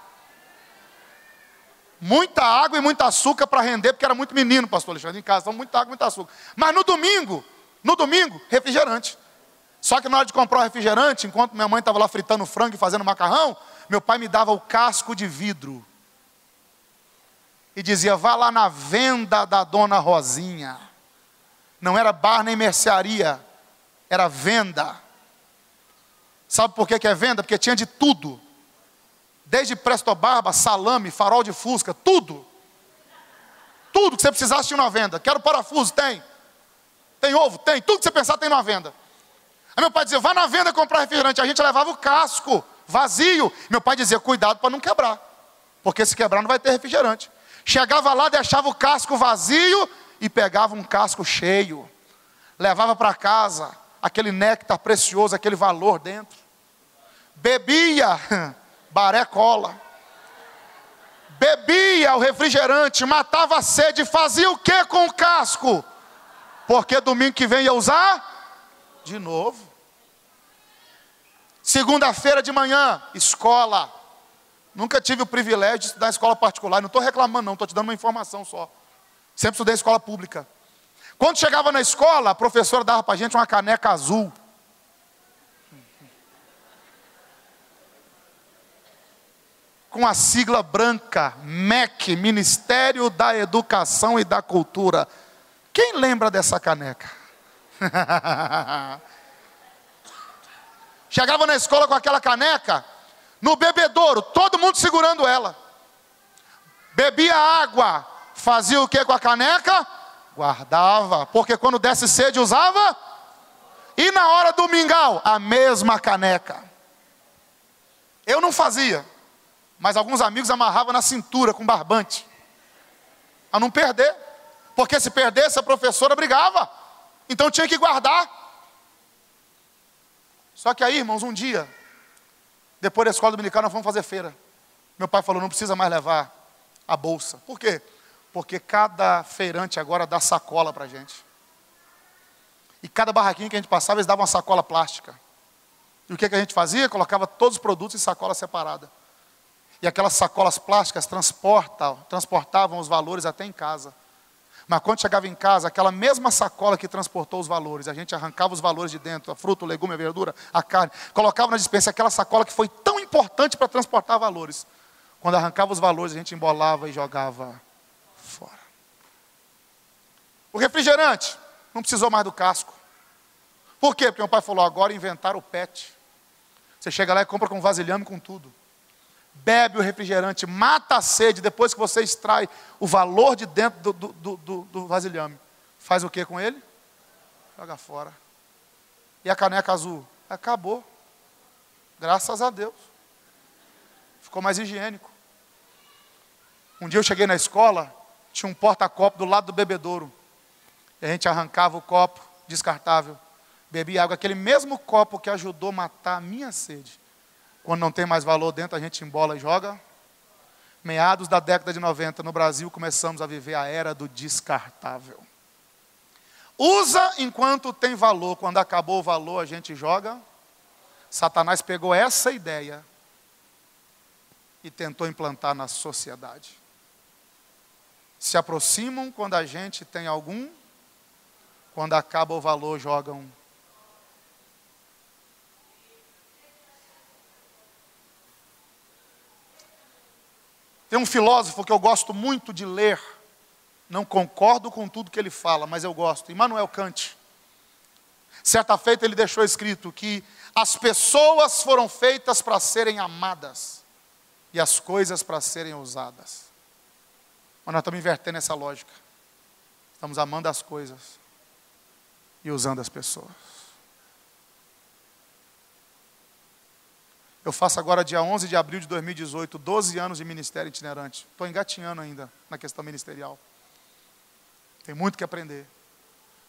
Muita água e muito açúcar para render, porque era muito menino, pastor Alexandre, em casa. Então, muita água e muito açúcar. Mas no domingo, no domingo, refrigerante. Só que na hora de comprar o refrigerante, enquanto minha mãe estava lá fritando frango e fazendo macarrão, meu pai me dava o casco de vidro. E dizia: vá lá na venda da dona Rosinha. Não era bar nem mercearia, era venda. Sabe por que, que é venda? Porque tinha de tudo. Desde presto barba, salame, farol de fusca, tudo. Tudo que você precisasse tinha na venda. Quero parafuso, tem. Tem ovo, tem. Tudo que você pensar tem na venda. Aí meu pai dizia, vá na venda comprar refrigerante. A gente levava o casco vazio. Meu pai dizia, cuidado para não quebrar. Porque se quebrar não vai ter refrigerante. Chegava lá, deixava o casco vazio e pegava um casco cheio. Levava para casa aquele néctar precioso, aquele valor dentro. Bebia baré cola. Bebia o refrigerante, matava a sede, fazia o que com o casco? Porque domingo que vem ia usar de novo. Segunda-feira de manhã, escola. Nunca tive o privilégio de estudar escola particular. Não estou reclamando, não, estou te dando uma informação só. Sempre estudei escola pública. Quando chegava na escola, a professora dava para a gente uma caneca azul. Com a sigla branca, MEC, Ministério da Educação e da Cultura. Quem lembra dessa caneca? Chegava na escola com aquela caneca, no bebedouro, todo mundo segurando ela. Bebia água, fazia o que com a caneca? Guardava, porque quando desse sede usava. E na hora do mingau, a mesma caneca. Eu não fazia mas alguns amigos amarravam na cintura com barbante, a não perder, porque se perdesse a professora brigava, então tinha que guardar. Só que aí, irmãos, um dia, depois da escola dominical, nós fomos fazer feira. Meu pai falou: não precisa mais levar a bolsa. Por quê? Porque cada feirante agora dá sacola para a gente. E cada barraquinho que a gente passava, eles davam uma sacola plástica. E o que, que a gente fazia? Colocava todos os produtos em sacola separada. E aquelas sacolas plásticas transportavam, os valores até em casa. Mas quando chegava em casa, aquela mesma sacola que transportou os valores, a gente arrancava os valores de dentro, a fruta, o legume, a verdura, a carne, colocava na dispensa aquela sacola que foi tão importante para transportar valores. Quando arrancava os valores, a gente embolava e jogava fora. O refrigerante não precisou mais do casco. Por quê? Porque meu pai falou: agora inventaram o PET. Você chega lá e compra com vasilhame com tudo bebe o refrigerante, mata a sede, depois que você extrai o valor de dentro do, do, do, do vasilhame, faz o que com ele? Joga fora. E a caneca azul? Acabou. Graças a Deus. Ficou mais higiênico. Um dia eu cheguei na escola, tinha um porta-copo do lado do bebedouro. E a gente arrancava o copo descartável, bebia água, aquele mesmo copo que ajudou a matar a minha sede. Quando não tem mais valor dentro, a gente embola e joga. Meados da década de 90, no Brasil, começamos a viver a era do descartável. Usa enquanto tem valor, quando acabou o valor, a gente joga. Satanás pegou essa ideia e tentou implantar na sociedade. Se aproximam quando a gente tem algum, quando acaba o valor, jogam. Tem um filósofo que eu gosto muito de ler, não concordo com tudo que ele fala, mas eu gosto, Immanuel Kant. Certa feita ele deixou escrito que as pessoas foram feitas para serem amadas e as coisas para serem usadas. Mas nós estamos invertendo essa lógica. Estamos amando as coisas e usando as pessoas. Eu faço agora, dia 11 de abril de 2018, 12 anos de ministério itinerante. Estou engatinhando ainda na questão ministerial. Tem muito que aprender.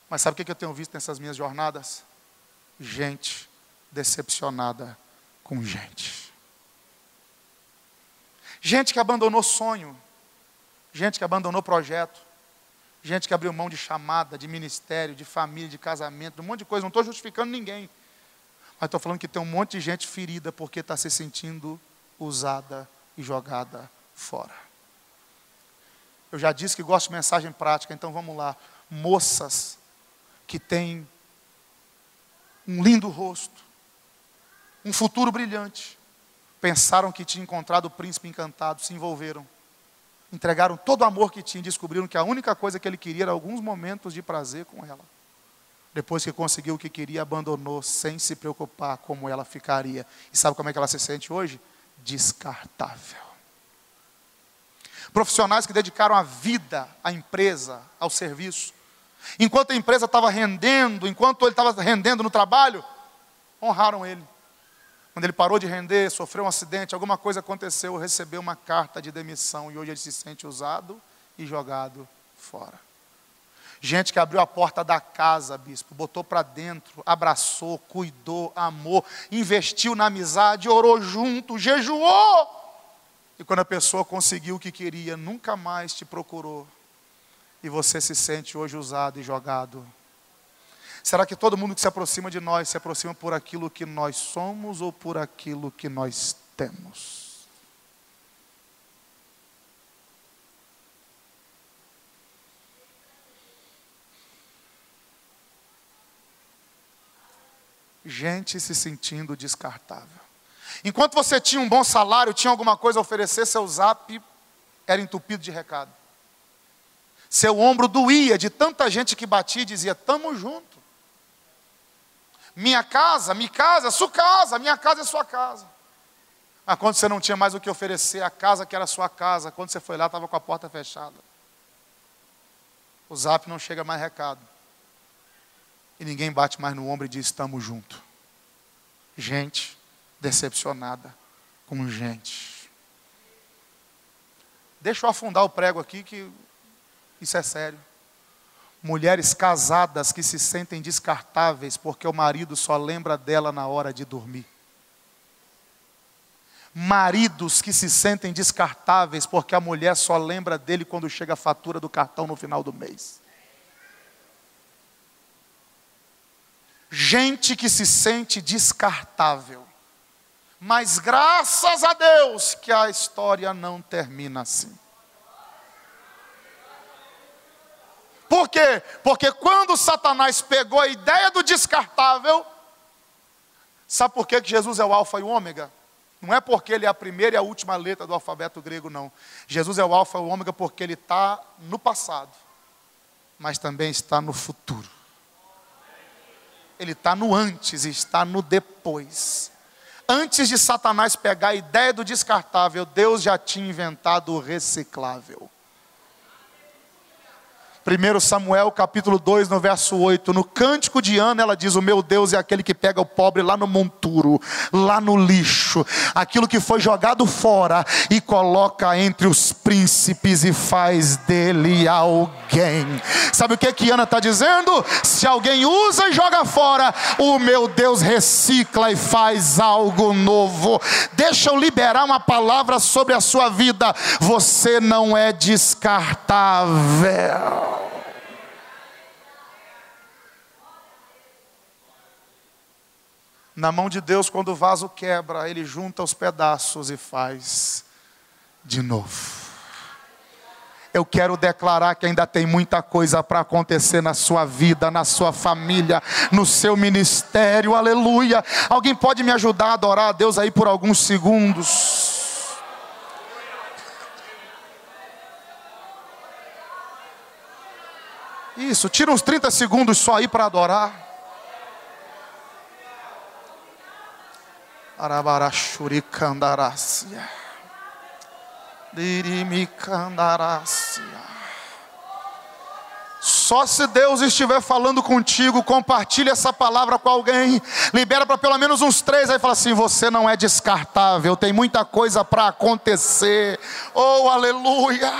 Mas sabe o que eu tenho visto nessas minhas jornadas? Gente decepcionada com gente. Gente que abandonou sonho, gente que abandonou projeto, gente que abriu mão de chamada, de ministério, de família, de casamento, de um monte de coisa. Não estou justificando ninguém, mas estou falando que tem um monte de gente ferida porque está se sentindo usada e jogada fora. Eu já disse que gosto de mensagem prática, então vamos lá. Moças que têm um lindo rosto, um futuro brilhante. Pensaram que tinham encontrado o príncipe encantado, se envolveram. Entregaram todo o amor que tinham descobriram que a única coisa que ele queria era alguns momentos de prazer com ela. Depois que conseguiu o que queria, abandonou sem se preocupar como ela ficaria. E sabe como é que ela se sente hoje? Descartável. Profissionais que dedicaram a vida à empresa, ao serviço. Enquanto a empresa estava rendendo, enquanto ele estava rendendo no trabalho, honraram ele. Quando ele parou de render, sofreu um acidente, alguma coisa aconteceu, recebeu uma carta de demissão e hoje ele se sente usado e jogado fora. Gente que abriu a porta da casa, bispo, botou para dentro, abraçou, cuidou, amou, investiu na amizade, orou junto, jejuou. E quando a pessoa conseguiu o que queria, nunca mais te procurou. E você se sente hoje usado e jogado Será que todo mundo que se aproxima de nós se aproxima por aquilo que nós somos ou por aquilo que nós temos? Gente se sentindo descartável. Enquanto você tinha um bom salário, tinha alguma coisa a oferecer, seu zap era entupido de recado. Seu ombro doía de tanta gente que batia e dizia: Tamo junto. Minha casa, minha casa, sua casa, minha casa é sua casa. Mas quando você não tinha mais o que oferecer, a casa que era sua casa, quando você foi lá, estava com a porta fechada. O zap não chega mais recado. E ninguém bate mais no ombro e diz: estamos juntos. Gente decepcionada com gente. Deixa eu afundar o prego aqui, que isso é sério. Mulheres casadas que se sentem descartáveis porque o marido só lembra dela na hora de dormir. Maridos que se sentem descartáveis porque a mulher só lembra dele quando chega a fatura do cartão no final do mês. Gente que se sente descartável. Mas graças a Deus que a história não termina assim. Por quê? Porque quando Satanás pegou a ideia do descartável, sabe por que Jesus é o Alfa e o Ômega? Não é porque ele é a primeira e a última letra do alfabeto grego, não. Jesus é o Alfa e o Ômega porque ele está no passado, mas também está no futuro. Ele está no antes está no depois. Antes de Satanás pegar a ideia do descartável, Deus já tinha inventado o reciclável. 1 Samuel capítulo 2, no verso 8, no cântico de Ana, ela diz: O meu Deus é aquele que pega o pobre lá no monturo, lá no lixo, aquilo que foi jogado fora e coloca entre os príncipes e faz dele alguém. Sabe o que, que Ana está dizendo? Se alguém usa e joga fora, o meu Deus recicla e faz algo novo. Deixa eu liberar uma palavra sobre a sua vida. Você não é descartável. Na mão de Deus, quando o vaso quebra, ele junta os pedaços e faz de novo. Eu quero declarar que ainda tem muita coisa para acontecer na sua vida, na sua família, no seu ministério, aleluia. Alguém pode me ajudar a adorar a Deus aí por alguns segundos? Isso, tira uns 30 segundos só aí para adorar. Arabarachuricandarácia. Só se Deus estiver falando contigo, compartilhe essa palavra com alguém, libera para pelo menos uns três, aí fala assim: você não é descartável, tem muita coisa para acontecer. Oh, aleluia!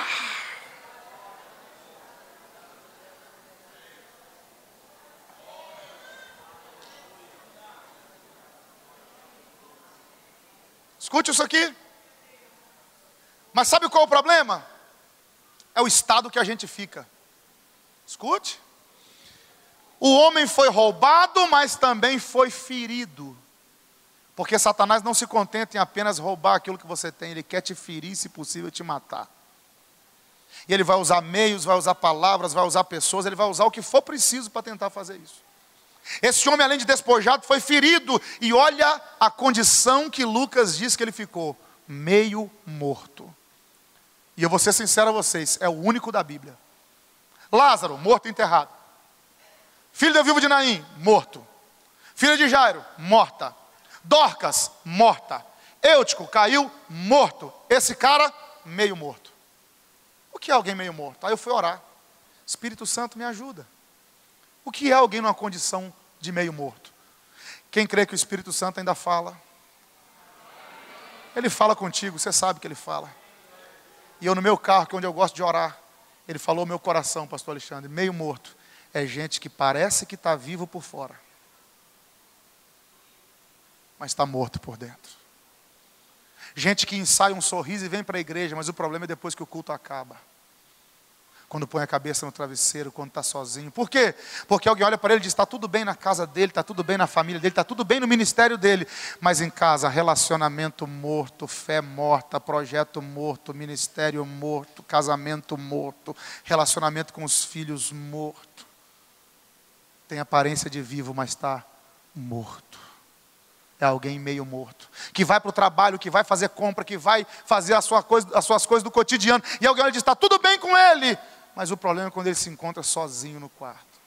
Escute isso aqui. Mas sabe qual é o problema? É o estado que a gente fica. Escute. O homem foi roubado, mas também foi ferido. Porque Satanás não se contenta em apenas roubar aquilo que você tem, ele quer te ferir, se possível, te matar. E ele vai usar meios, vai usar palavras, vai usar pessoas, ele vai usar o que for preciso para tentar fazer isso. Esse homem, além de despojado, foi ferido, e olha a condição que Lucas diz que ele ficou: meio morto. E eu vou ser sincero a vocês, é o único da Bíblia. Lázaro, morto e enterrado. Filho da viúva de Naim, morto. Filha de Jairo, morta. Dorcas, morta. Eutico caiu, morto. Esse cara, meio morto. O que é alguém meio morto? Aí eu fui orar. Espírito Santo me ajuda. O que é alguém numa condição de meio morto? Quem crê que o Espírito Santo ainda fala? Ele fala contigo, você sabe que ele fala. E eu no meu carro, que é onde eu gosto de orar, ele falou meu coração, pastor Alexandre, meio morto. É gente que parece que está vivo por fora, mas está morto por dentro. Gente que ensaia um sorriso e vem para a igreja, mas o problema é depois que o culto acaba quando põe a cabeça no travesseiro, quando está sozinho. Por quê? Porque alguém olha para ele e diz: está tudo bem na casa dele, está tudo bem na família dele, está tudo bem no ministério dele, mas em casa, relacionamento morto, fé morta, projeto morto, ministério morto, casamento morto, relacionamento com os filhos morto. Tem aparência de vivo, mas está morto. É alguém meio morto. Que vai para o trabalho, que vai fazer compra, que vai fazer a sua coisa, as suas coisas do cotidiano. E alguém olha e diz: está tudo bem com ele, mas o problema é quando ele se encontra sozinho no quarto.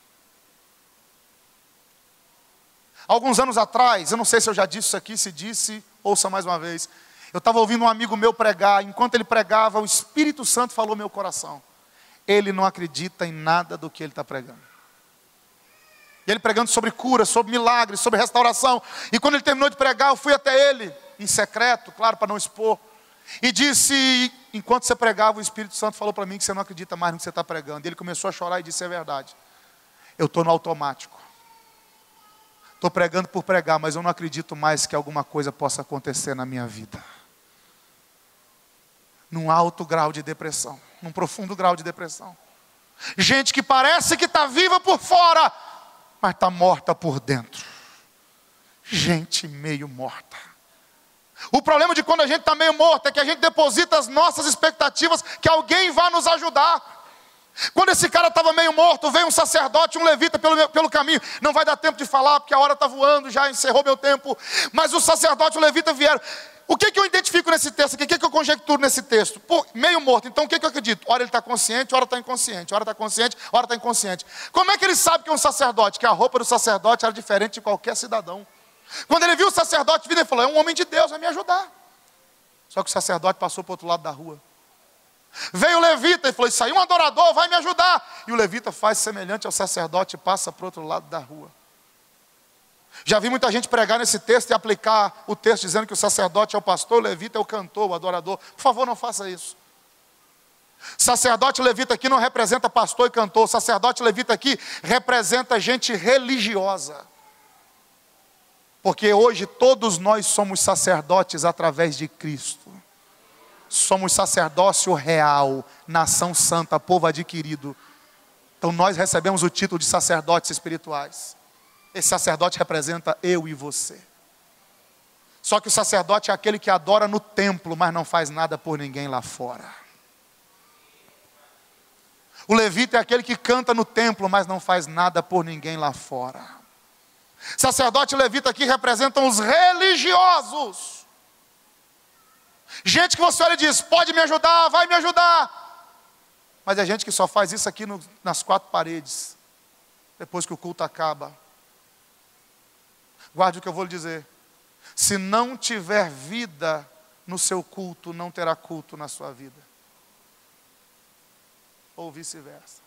Alguns anos atrás, eu não sei se eu já disse isso aqui, se disse, ouça mais uma vez. Eu estava ouvindo um amigo meu pregar, enquanto ele pregava, o Espírito Santo falou meu coração. Ele não acredita em nada do que ele está pregando. E ele pregando sobre cura, sobre milagres, sobre restauração. E quando ele terminou de pregar, eu fui até ele, em secreto, claro, para não expor. E disse: enquanto você pregava, o Espírito Santo falou para mim que você não acredita mais no que você está pregando. Ele começou a chorar e disse: É verdade. Eu estou no automático. Estou pregando por pregar, mas eu não acredito mais que alguma coisa possa acontecer na minha vida. Num alto grau de depressão, num profundo grau de depressão. Gente que parece que está viva por fora, mas está morta por dentro. Gente meio morta. O problema de quando a gente está meio morto é que a gente deposita as nossas expectativas que alguém vai nos ajudar. Quando esse cara estava meio morto, veio um sacerdote, um levita pelo, pelo caminho. Não vai dar tempo de falar, porque a hora está voando, já encerrou meu tempo. Mas o sacerdote e o levita vieram. O que, que eu identifico nesse texto aqui? O que, que eu conjecturo nesse texto? Pô, meio morto, então o que, que eu acredito? Ora ele está consciente, ora está inconsciente, ora está consciente, ora está inconsciente. Como é que ele sabe que é um sacerdote? Que a roupa do sacerdote era diferente de qualquer cidadão. Quando ele viu o sacerdote vindo, ele falou: É um homem de Deus, vai me ajudar. Só que o sacerdote passou para o outro lado da rua. Veio o levita e falou: Isso aí, um adorador, vai me ajudar. E o levita faz semelhante ao sacerdote e passa para o outro lado da rua. Já vi muita gente pregar nesse texto e aplicar o texto dizendo que o sacerdote é o pastor, o levita é o cantor, o adorador. Por favor, não faça isso. Sacerdote levita aqui não representa pastor e cantor. Sacerdote levita aqui representa gente religiosa. Porque hoje todos nós somos sacerdotes através de Cristo. Somos sacerdócio real, nação santa, povo adquirido. Então nós recebemos o título de sacerdotes espirituais. Esse sacerdote representa eu e você. Só que o sacerdote é aquele que adora no templo, mas não faz nada por ninguém lá fora. O levita é aquele que canta no templo, mas não faz nada por ninguém lá fora. Sacerdote e levita aqui representam os religiosos. Gente que você olha e diz: pode me ajudar, vai me ajudar. Mas é gente que só faz isso aqui no, nas quatro paredes, depois que o culto acaba. Guarde o que eu vou lhe dizer. Se não tiver vida no seu culto, não terá culto na sua vida. Ou vice-versa.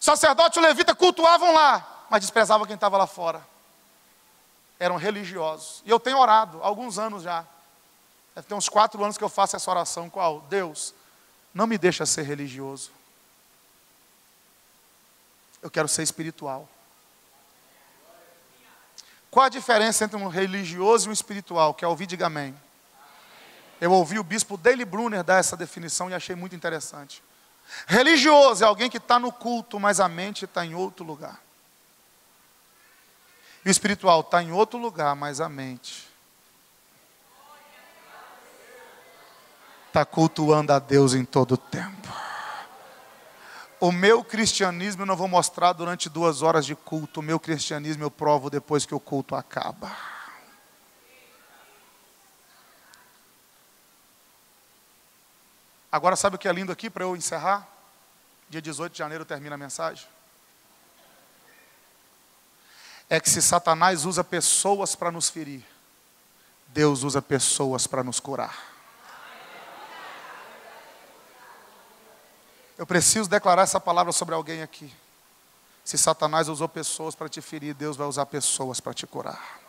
Sacerdote e levita cultuavam lá, mas desprezavam quem estava lá fora. Eram religiosos. E eu tenho orado há alguns anos já. Deve ter uns quatro anos que eu faço essa oração. Qual? Deus, não me deixa ser religioso. Eu quero ser espiritual. Qual a diferença entre um religioso e um espiritual? Quer ouvir? Diga amém. Eu ouvi o bispo Dale Brunner dar essa definição e achei muito interessante. Religioso é alguém que está no culto, mas a mente está em outro lugar. E o espiritual está em outro lugar, mas a mente está cultuando a Deus em todo o tempo. O meu cristianismo eu não vou mostrar durante duas horas de culto. O meu cristianismo eu provo depois que o culto acaba. Agora, sabe o que é lindo aqui para eu encerrar? Dia 18 de janeiro termina a mensagem. É que se Satanás usa pessoas para nos ferir, Deus usa pessoas para nos curar. Eu preciso declarar essa palavra sobre alguém aqui. Se Satanás usou pessoas para te ferir, Deus vai usar pessoas para te curar.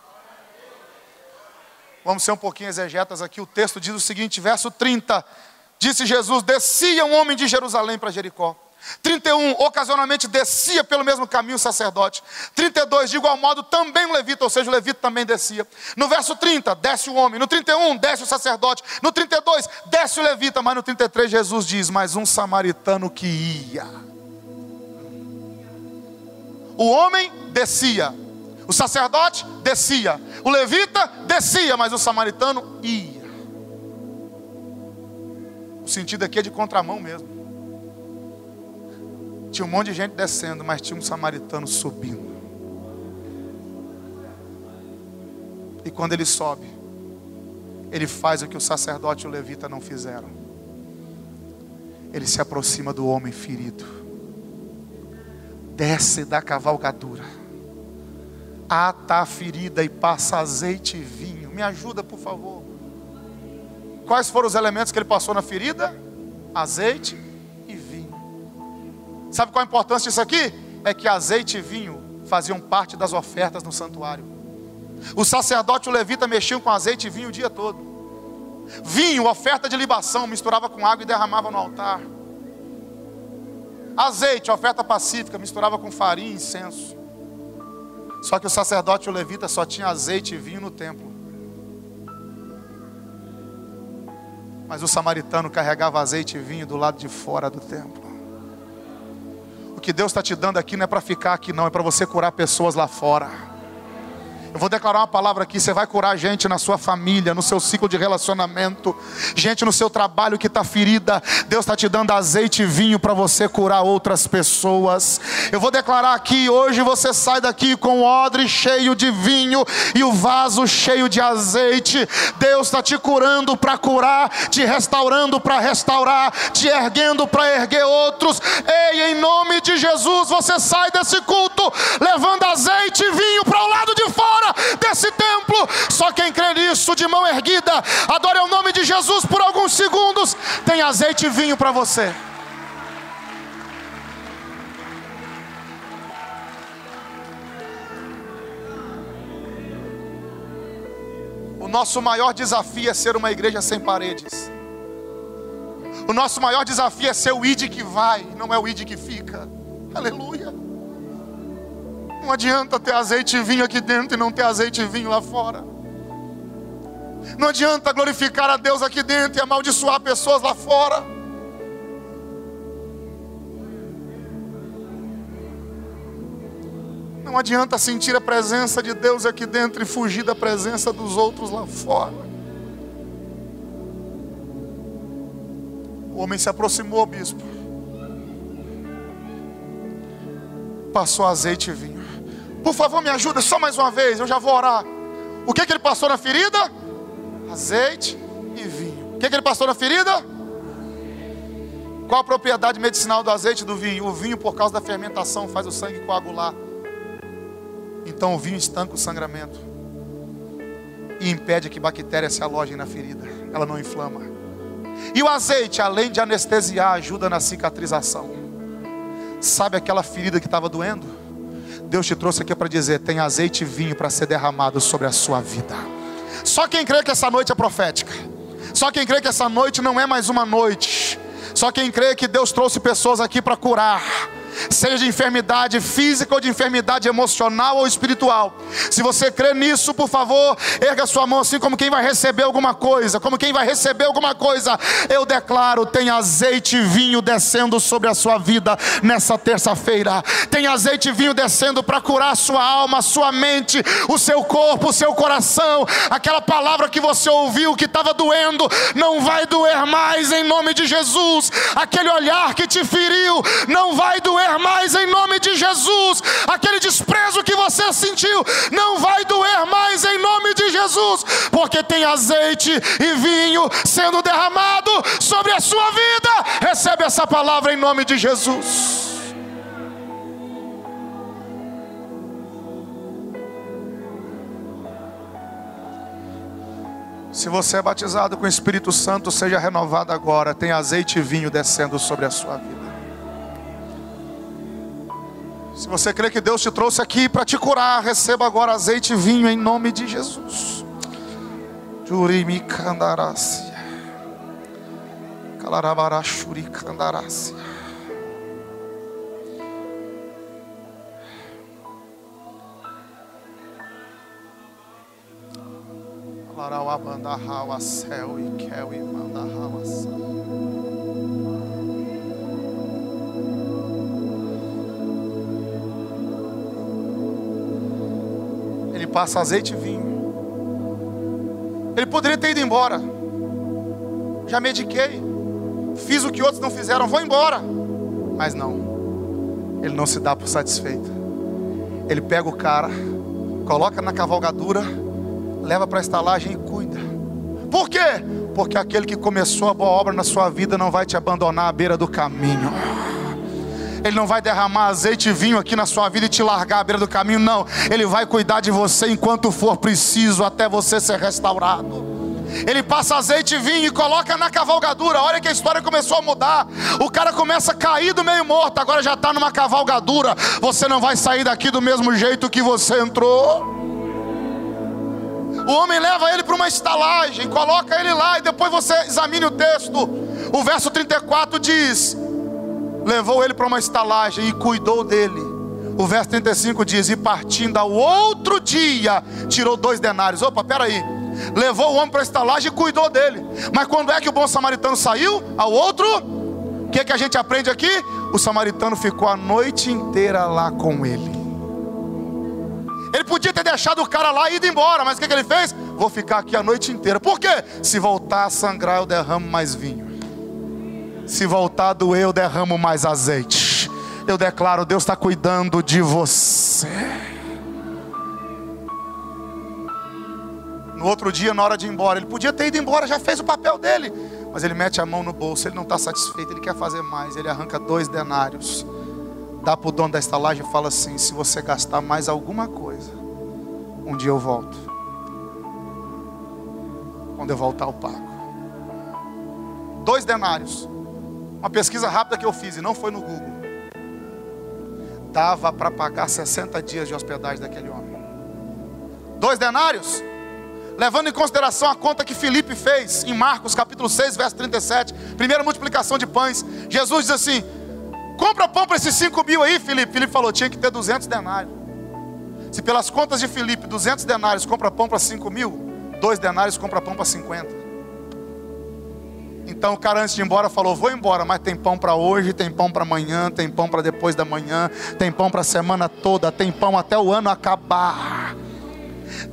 Vamos ser um pouquinho exegetas aqui. O texto diz o seguinte, verso 30. Disse Jesus: Descia um homem de Jerusalém para Jericó. 31, ocasionalmente descia pelo mesmo caminho o sacerdote. 32, de igual modo, também o levita, ou seja, o levita também descia. No verso 30, desce o homem. No 31, desce o sacerdote. No 32, desce o levita. Mas no 33, Jesus diz: Mas um samaritano que ia. O homem descia. O sacerdote descia. O levita descia, mas o samaritano ia. Sentido aqui é de contramão mesmo. Tinha um monte de gente descendo, mas tinha um samaritano subindo. E quando ele sobe, ele faz o que o sacerdote e o levita não fizeram. Ele se aproxima do homem ferido, desce da cavalgadura, ata a ferida e passa azeite e vinho. Me ajuda, por favor. Quais foram os elementos que ele passou na ferida? Azeite Sabe qual a importância disso aqui? É que azeite e vinho faziam parte das ofertas no santuário. O sacerdote e o levita mexiam com azeite e vinho o dia todo. Vinho, oferta de libação, misturava com água e derramava no altar. Azeite, oferta pacífica, misturava com farinha e incenso. Só que o sacerdote e o levita só tinha azeite e vinho no templo. Mas o samaritano carregava azeite e vinho do lado de fora do templo. O que Deus está te dando aqui não é para ficar aqui, não, é para você curar pessoas lá fora. Eu vou declarar uma palavra aqui: você vai curar gente na sua família, no seu ciclo de relacionamento, gente no seu trabalho que está ferida. Deus está te dando azeite e vinho para você curar outras pessoas. Eu vou declarar aqui: hoje você sai daqui com o odre cheio de vinho e o vaso cheio de azeite. Deus está te curando para curar, te restaurando para restaurar, te erguendo para erguer outros. Ei, em nome de Jesus, você sai desse culto levando azeite e vinho para o lado de fora fora desse templo. Só quem crê nisso, de mão erguida, adore o nome de Jesus por alguns segundos, tem azeite e vinho para você. O nosso maior desafio é ser uma igreja sem paredes. O nosso maior desafio é ser o id que vai, não é o id que fica. Aleluia. Não adianta ter azeite e vinho aqui dentro e não ter azeite e vinho lá fora. Não adianta glorificar a Deus aqui dentro e amaldiçoar pessoas lá fora. Não adianta sentir a presença de Deus aqui dentro e fugir da presença dos outros lá fora. O homem se aproximou, bispo. Passou azeite e vinho. Por favor, me ajuda só mais uma vez, eu já vou orar. O que, que ele passou na ferida? Azeite e vinho. O que, que ele passou na ferida? Qual a propriedade medicinal do azeite e do vinho? O vinho, por causa da fermentação, faz o sangue coagular. Então o vinho estanca o sangramento e impede que bactérias se alojem na ferida. Ela não inflama. E o azeite, além de anestesiar, ajuda na cicatrização. Sabe aquela ferida que estava doendo? Deus te trouxe aqui para dizer: tem azeite e vinho para ser derramado sobre a sua vida. Só quem crê que essa noite é profética. Só quem crê que essa noite não é mais uma noite. Só quem crê que Deus trouxe pessoas aqui para curar seja de enfermidade física ou de enfermidade emocional ou espiritual. Se você crê nisso, por favor, erga sua mão assim como quem vai receber alguma coisa, como quem vai receber alguma coisa. Eu declaro: tem azeite e vinho descendo sobre a sua vida nessa terça-feira. Tem azeite e vinho descendo para curar a sua alma, a sua mente, o seu corpo, o seu coração. Aquela palavra que você ouviu que estava doendo, não vai doer mais em nome de Jesus. Aquele olhar que te feriu, não vai doer doer mais em nome de Jesus. Aquele desprezo que você sentiu não vai doer mais em nome de Jesus, porque tem azeite e vinho sendo derramado sobre a sua vida. Recebe essa palavra em nome de Jesus. Se você é batizado com o Espírito Santo, seja renovado agora. Tem azeite e vinho descendo sobre a sua vida. Se você crê que Deus te trouxe aqui para te curar, receba agora azeite e vinho em nome de Jesus. Jurimi candarácia. Calarabarachuri candarácia. Alarau abandarrau a céu e quel e mandarrau a céu. Passa azeite e vinho. Ele poderia ter ido embora. Já mediquei. Fiz o que outros não fizeram, vou embora. Mas não. Ele não se dá por satisfeito. Ele pega o cara, coloca na cavalgadura, leva para a estalagem e cuida. Por quê? Porque aquele que começou a boa obra na sua vida não vai te abandonar à beira do caminho. Ele não vai derramar azeite e vinho aqui na sua vida e te largar à beira do caminho, não. Ele vai cuidar de você enquanto for preciso, até você ser restaurado. Ele passa azeite e vinho e coloca na cavalgadura. Olha que a história começou a mudar. O cara começa a cair do meio morto, agora já está numa cavalgadura. Você não vai sair daqui do mesmo jeito que você entrou. O homem leva ele para uma estalagem, coloca ele lá e depois você examine o texto. O verso 34 diz: levou ele para uma estalagem e cuidou dele. O verso 35 diz: E partindo ao outro dia, tirou dois denários. Opa, peraí. Levou o homem para a estalagem e cuidou dele. Mas quando é que o bom samaritano saiu? Ao outro, o que, é que a gente aprende aqui? O samaritano ficou a noite inteira lá com ele. Ele podia ter deixado o cara lá e ido embora, mas o que, que ele fez? Vou ficar aqui a noite inteira. Por quê? Se voltar a sangrar, eu derramo mais vinho. Se voltar doer, eu derramo mais azeite. Eu declaro: Deus está cuidando de você. No outro dia, na hora de ir embora, ele podia ter ido embora, já fez o papel dele. Mas ele mete a mão no bolso, ele não está satisfeito, ele quer fazer mais. Ele arranca dois denários, dá para o dono da estalagem e fala assim: se você gastar mais alguma coisa, um dia eu volto. Quando eu voltar, eu pago. Dois denários. Uma pesquisa rápida que eu fiz e não foi no Google. Dava para pagar 60 dias de hospedagem daquele homem. Dois denários? Levando em consideração a conta que Felipe fez em Marcos capítulo 6, verso 37, primeira multiplicação de pães. Jesus diz assim: compra pão para esses 5 mil aí, Felipe. Felipe falou: tinha que ter 200 denários. Se pelas contas de Felipe, 200 denários compra pão para 5 mil, dois denários compra pão para 50. Então o cara antes de ir embora falou: Vou embora, mas tem pão para hoje, tem pão para amanhã, tem pão para depois da manhã, tem pão para a semana toda, tem pão até o ano acabar.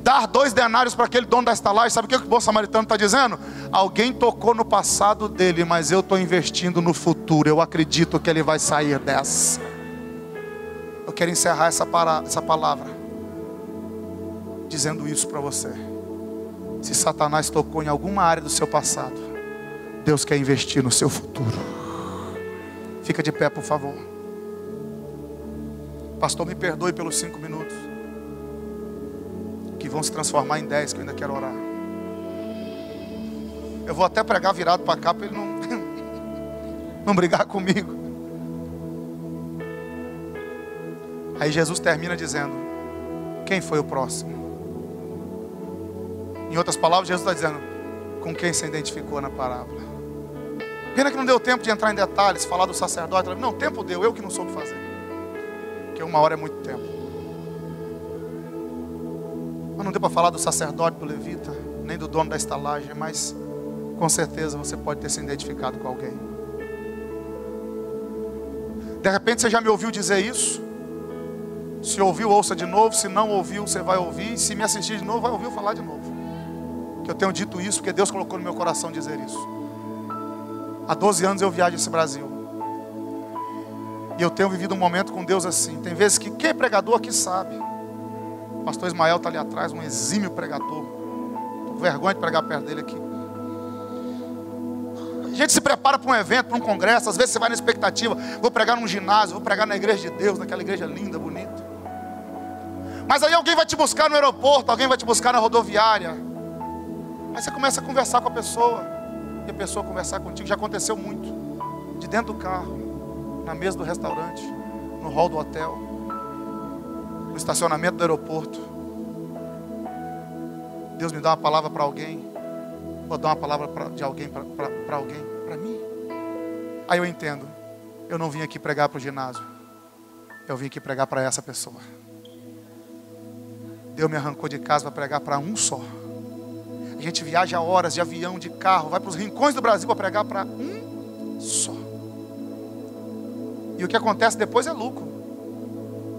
Dar dois denários para aquele dono da estalagem, sabe o que o bom samaritano está dizendo? Alguém tocou no passado dele, mas eu estou investindo no futuro, eu acredito que ele vai sair dessa. Eu quero encerrar essa, para, essa palavra dizendo isso para você. Se Satanás tocou em alguma área do seu passado, Deus quer investir no seu futuro. Fica de pé, por favor. Pastor, me perdoe pelos cinco minutos. Que vão se transformar em dez, que eu ainda quero orar. Eu vou até pregar virado para cá para ele não, não brigar comigo. Aí Jesus termina dizendo: Quem foi o próximo? Em outras palavras, Jesus está dizendo: Com quem se identificou na parábola? Pena que não deu tempo de entrar em detalhes, falar do sacerdote. Não, tempo deu, eu que não soube fazer. Porque uma hora é muito tempo. Mas não deu para falar do sacerdote, do levita, nem do dono da estalagem, mas com certeza você pode ter se identificado com alguém. De repente você já me ouviu dizer isso. Se ouviu, ouça de novo. Se não ouviu, você vai ouvir. Se me assistir de novo, vai ouvir eu falar de novo. Que eu tenho dito isso porque Deus colocou no meu coração dizer isso. Há 12 anos eu viajo esse Brasil. E eu tenho vivido um momento com Deus assim. Tem vezes que quem é pregador aqui sabe. O pastor Ismael está ali atrás, um exímio pregador. Estou com vergonha de pregar perto dele aqui. A gente se prepara para um evento, para um congresso. Às vezes você vai na expectativa: vou pregar num ginásio, vou pregar na igreja de Deus, naquela igreja linda, bonita. Mas aí alguém vai te buscar no aeroporto, alguém vai te buscar na rodoviária. Aí você começa a conversar com a pessoa e a pessoa conversar contigo. Já aconteceu muito. De dentro do carro, na mesa do restaurante, no hall do hotel, no estacionamento do aeroporto. Deus me dá uma palavra para alguém, vou dar uma palavra pra, de alguém para alguém, para mim. Aí eu entendo. Eu não vim aqui pregar para o ginásio. Eu vim aqui pregar para essa pessoa. Deus me arrancou de casa para pregar para um só. A gente viaja horas de avião, de carro, vai para os rincões do Brasil para pregar para um só. E o que acontece depois é lucro.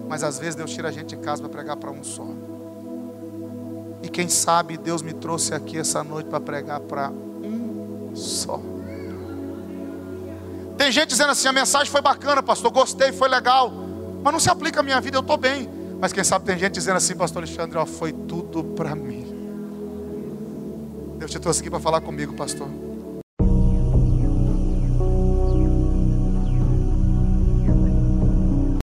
Mas às vezes Deus tira a gente de casa para pregar para um só. E quem sabe Deus me trouxe aqui essa noite para pregar para um só. Tem gente dizendo assim: a mensagem foi bacana, pastor, gostei, foi legal. Mas não se aplica à minha vida, eu estou bem. Mas quem sabe tem gente dizendo assim, pastor Alexandre, ó, foi tudo para mim. Deus te trouxe aqui para falar comigo, pastor.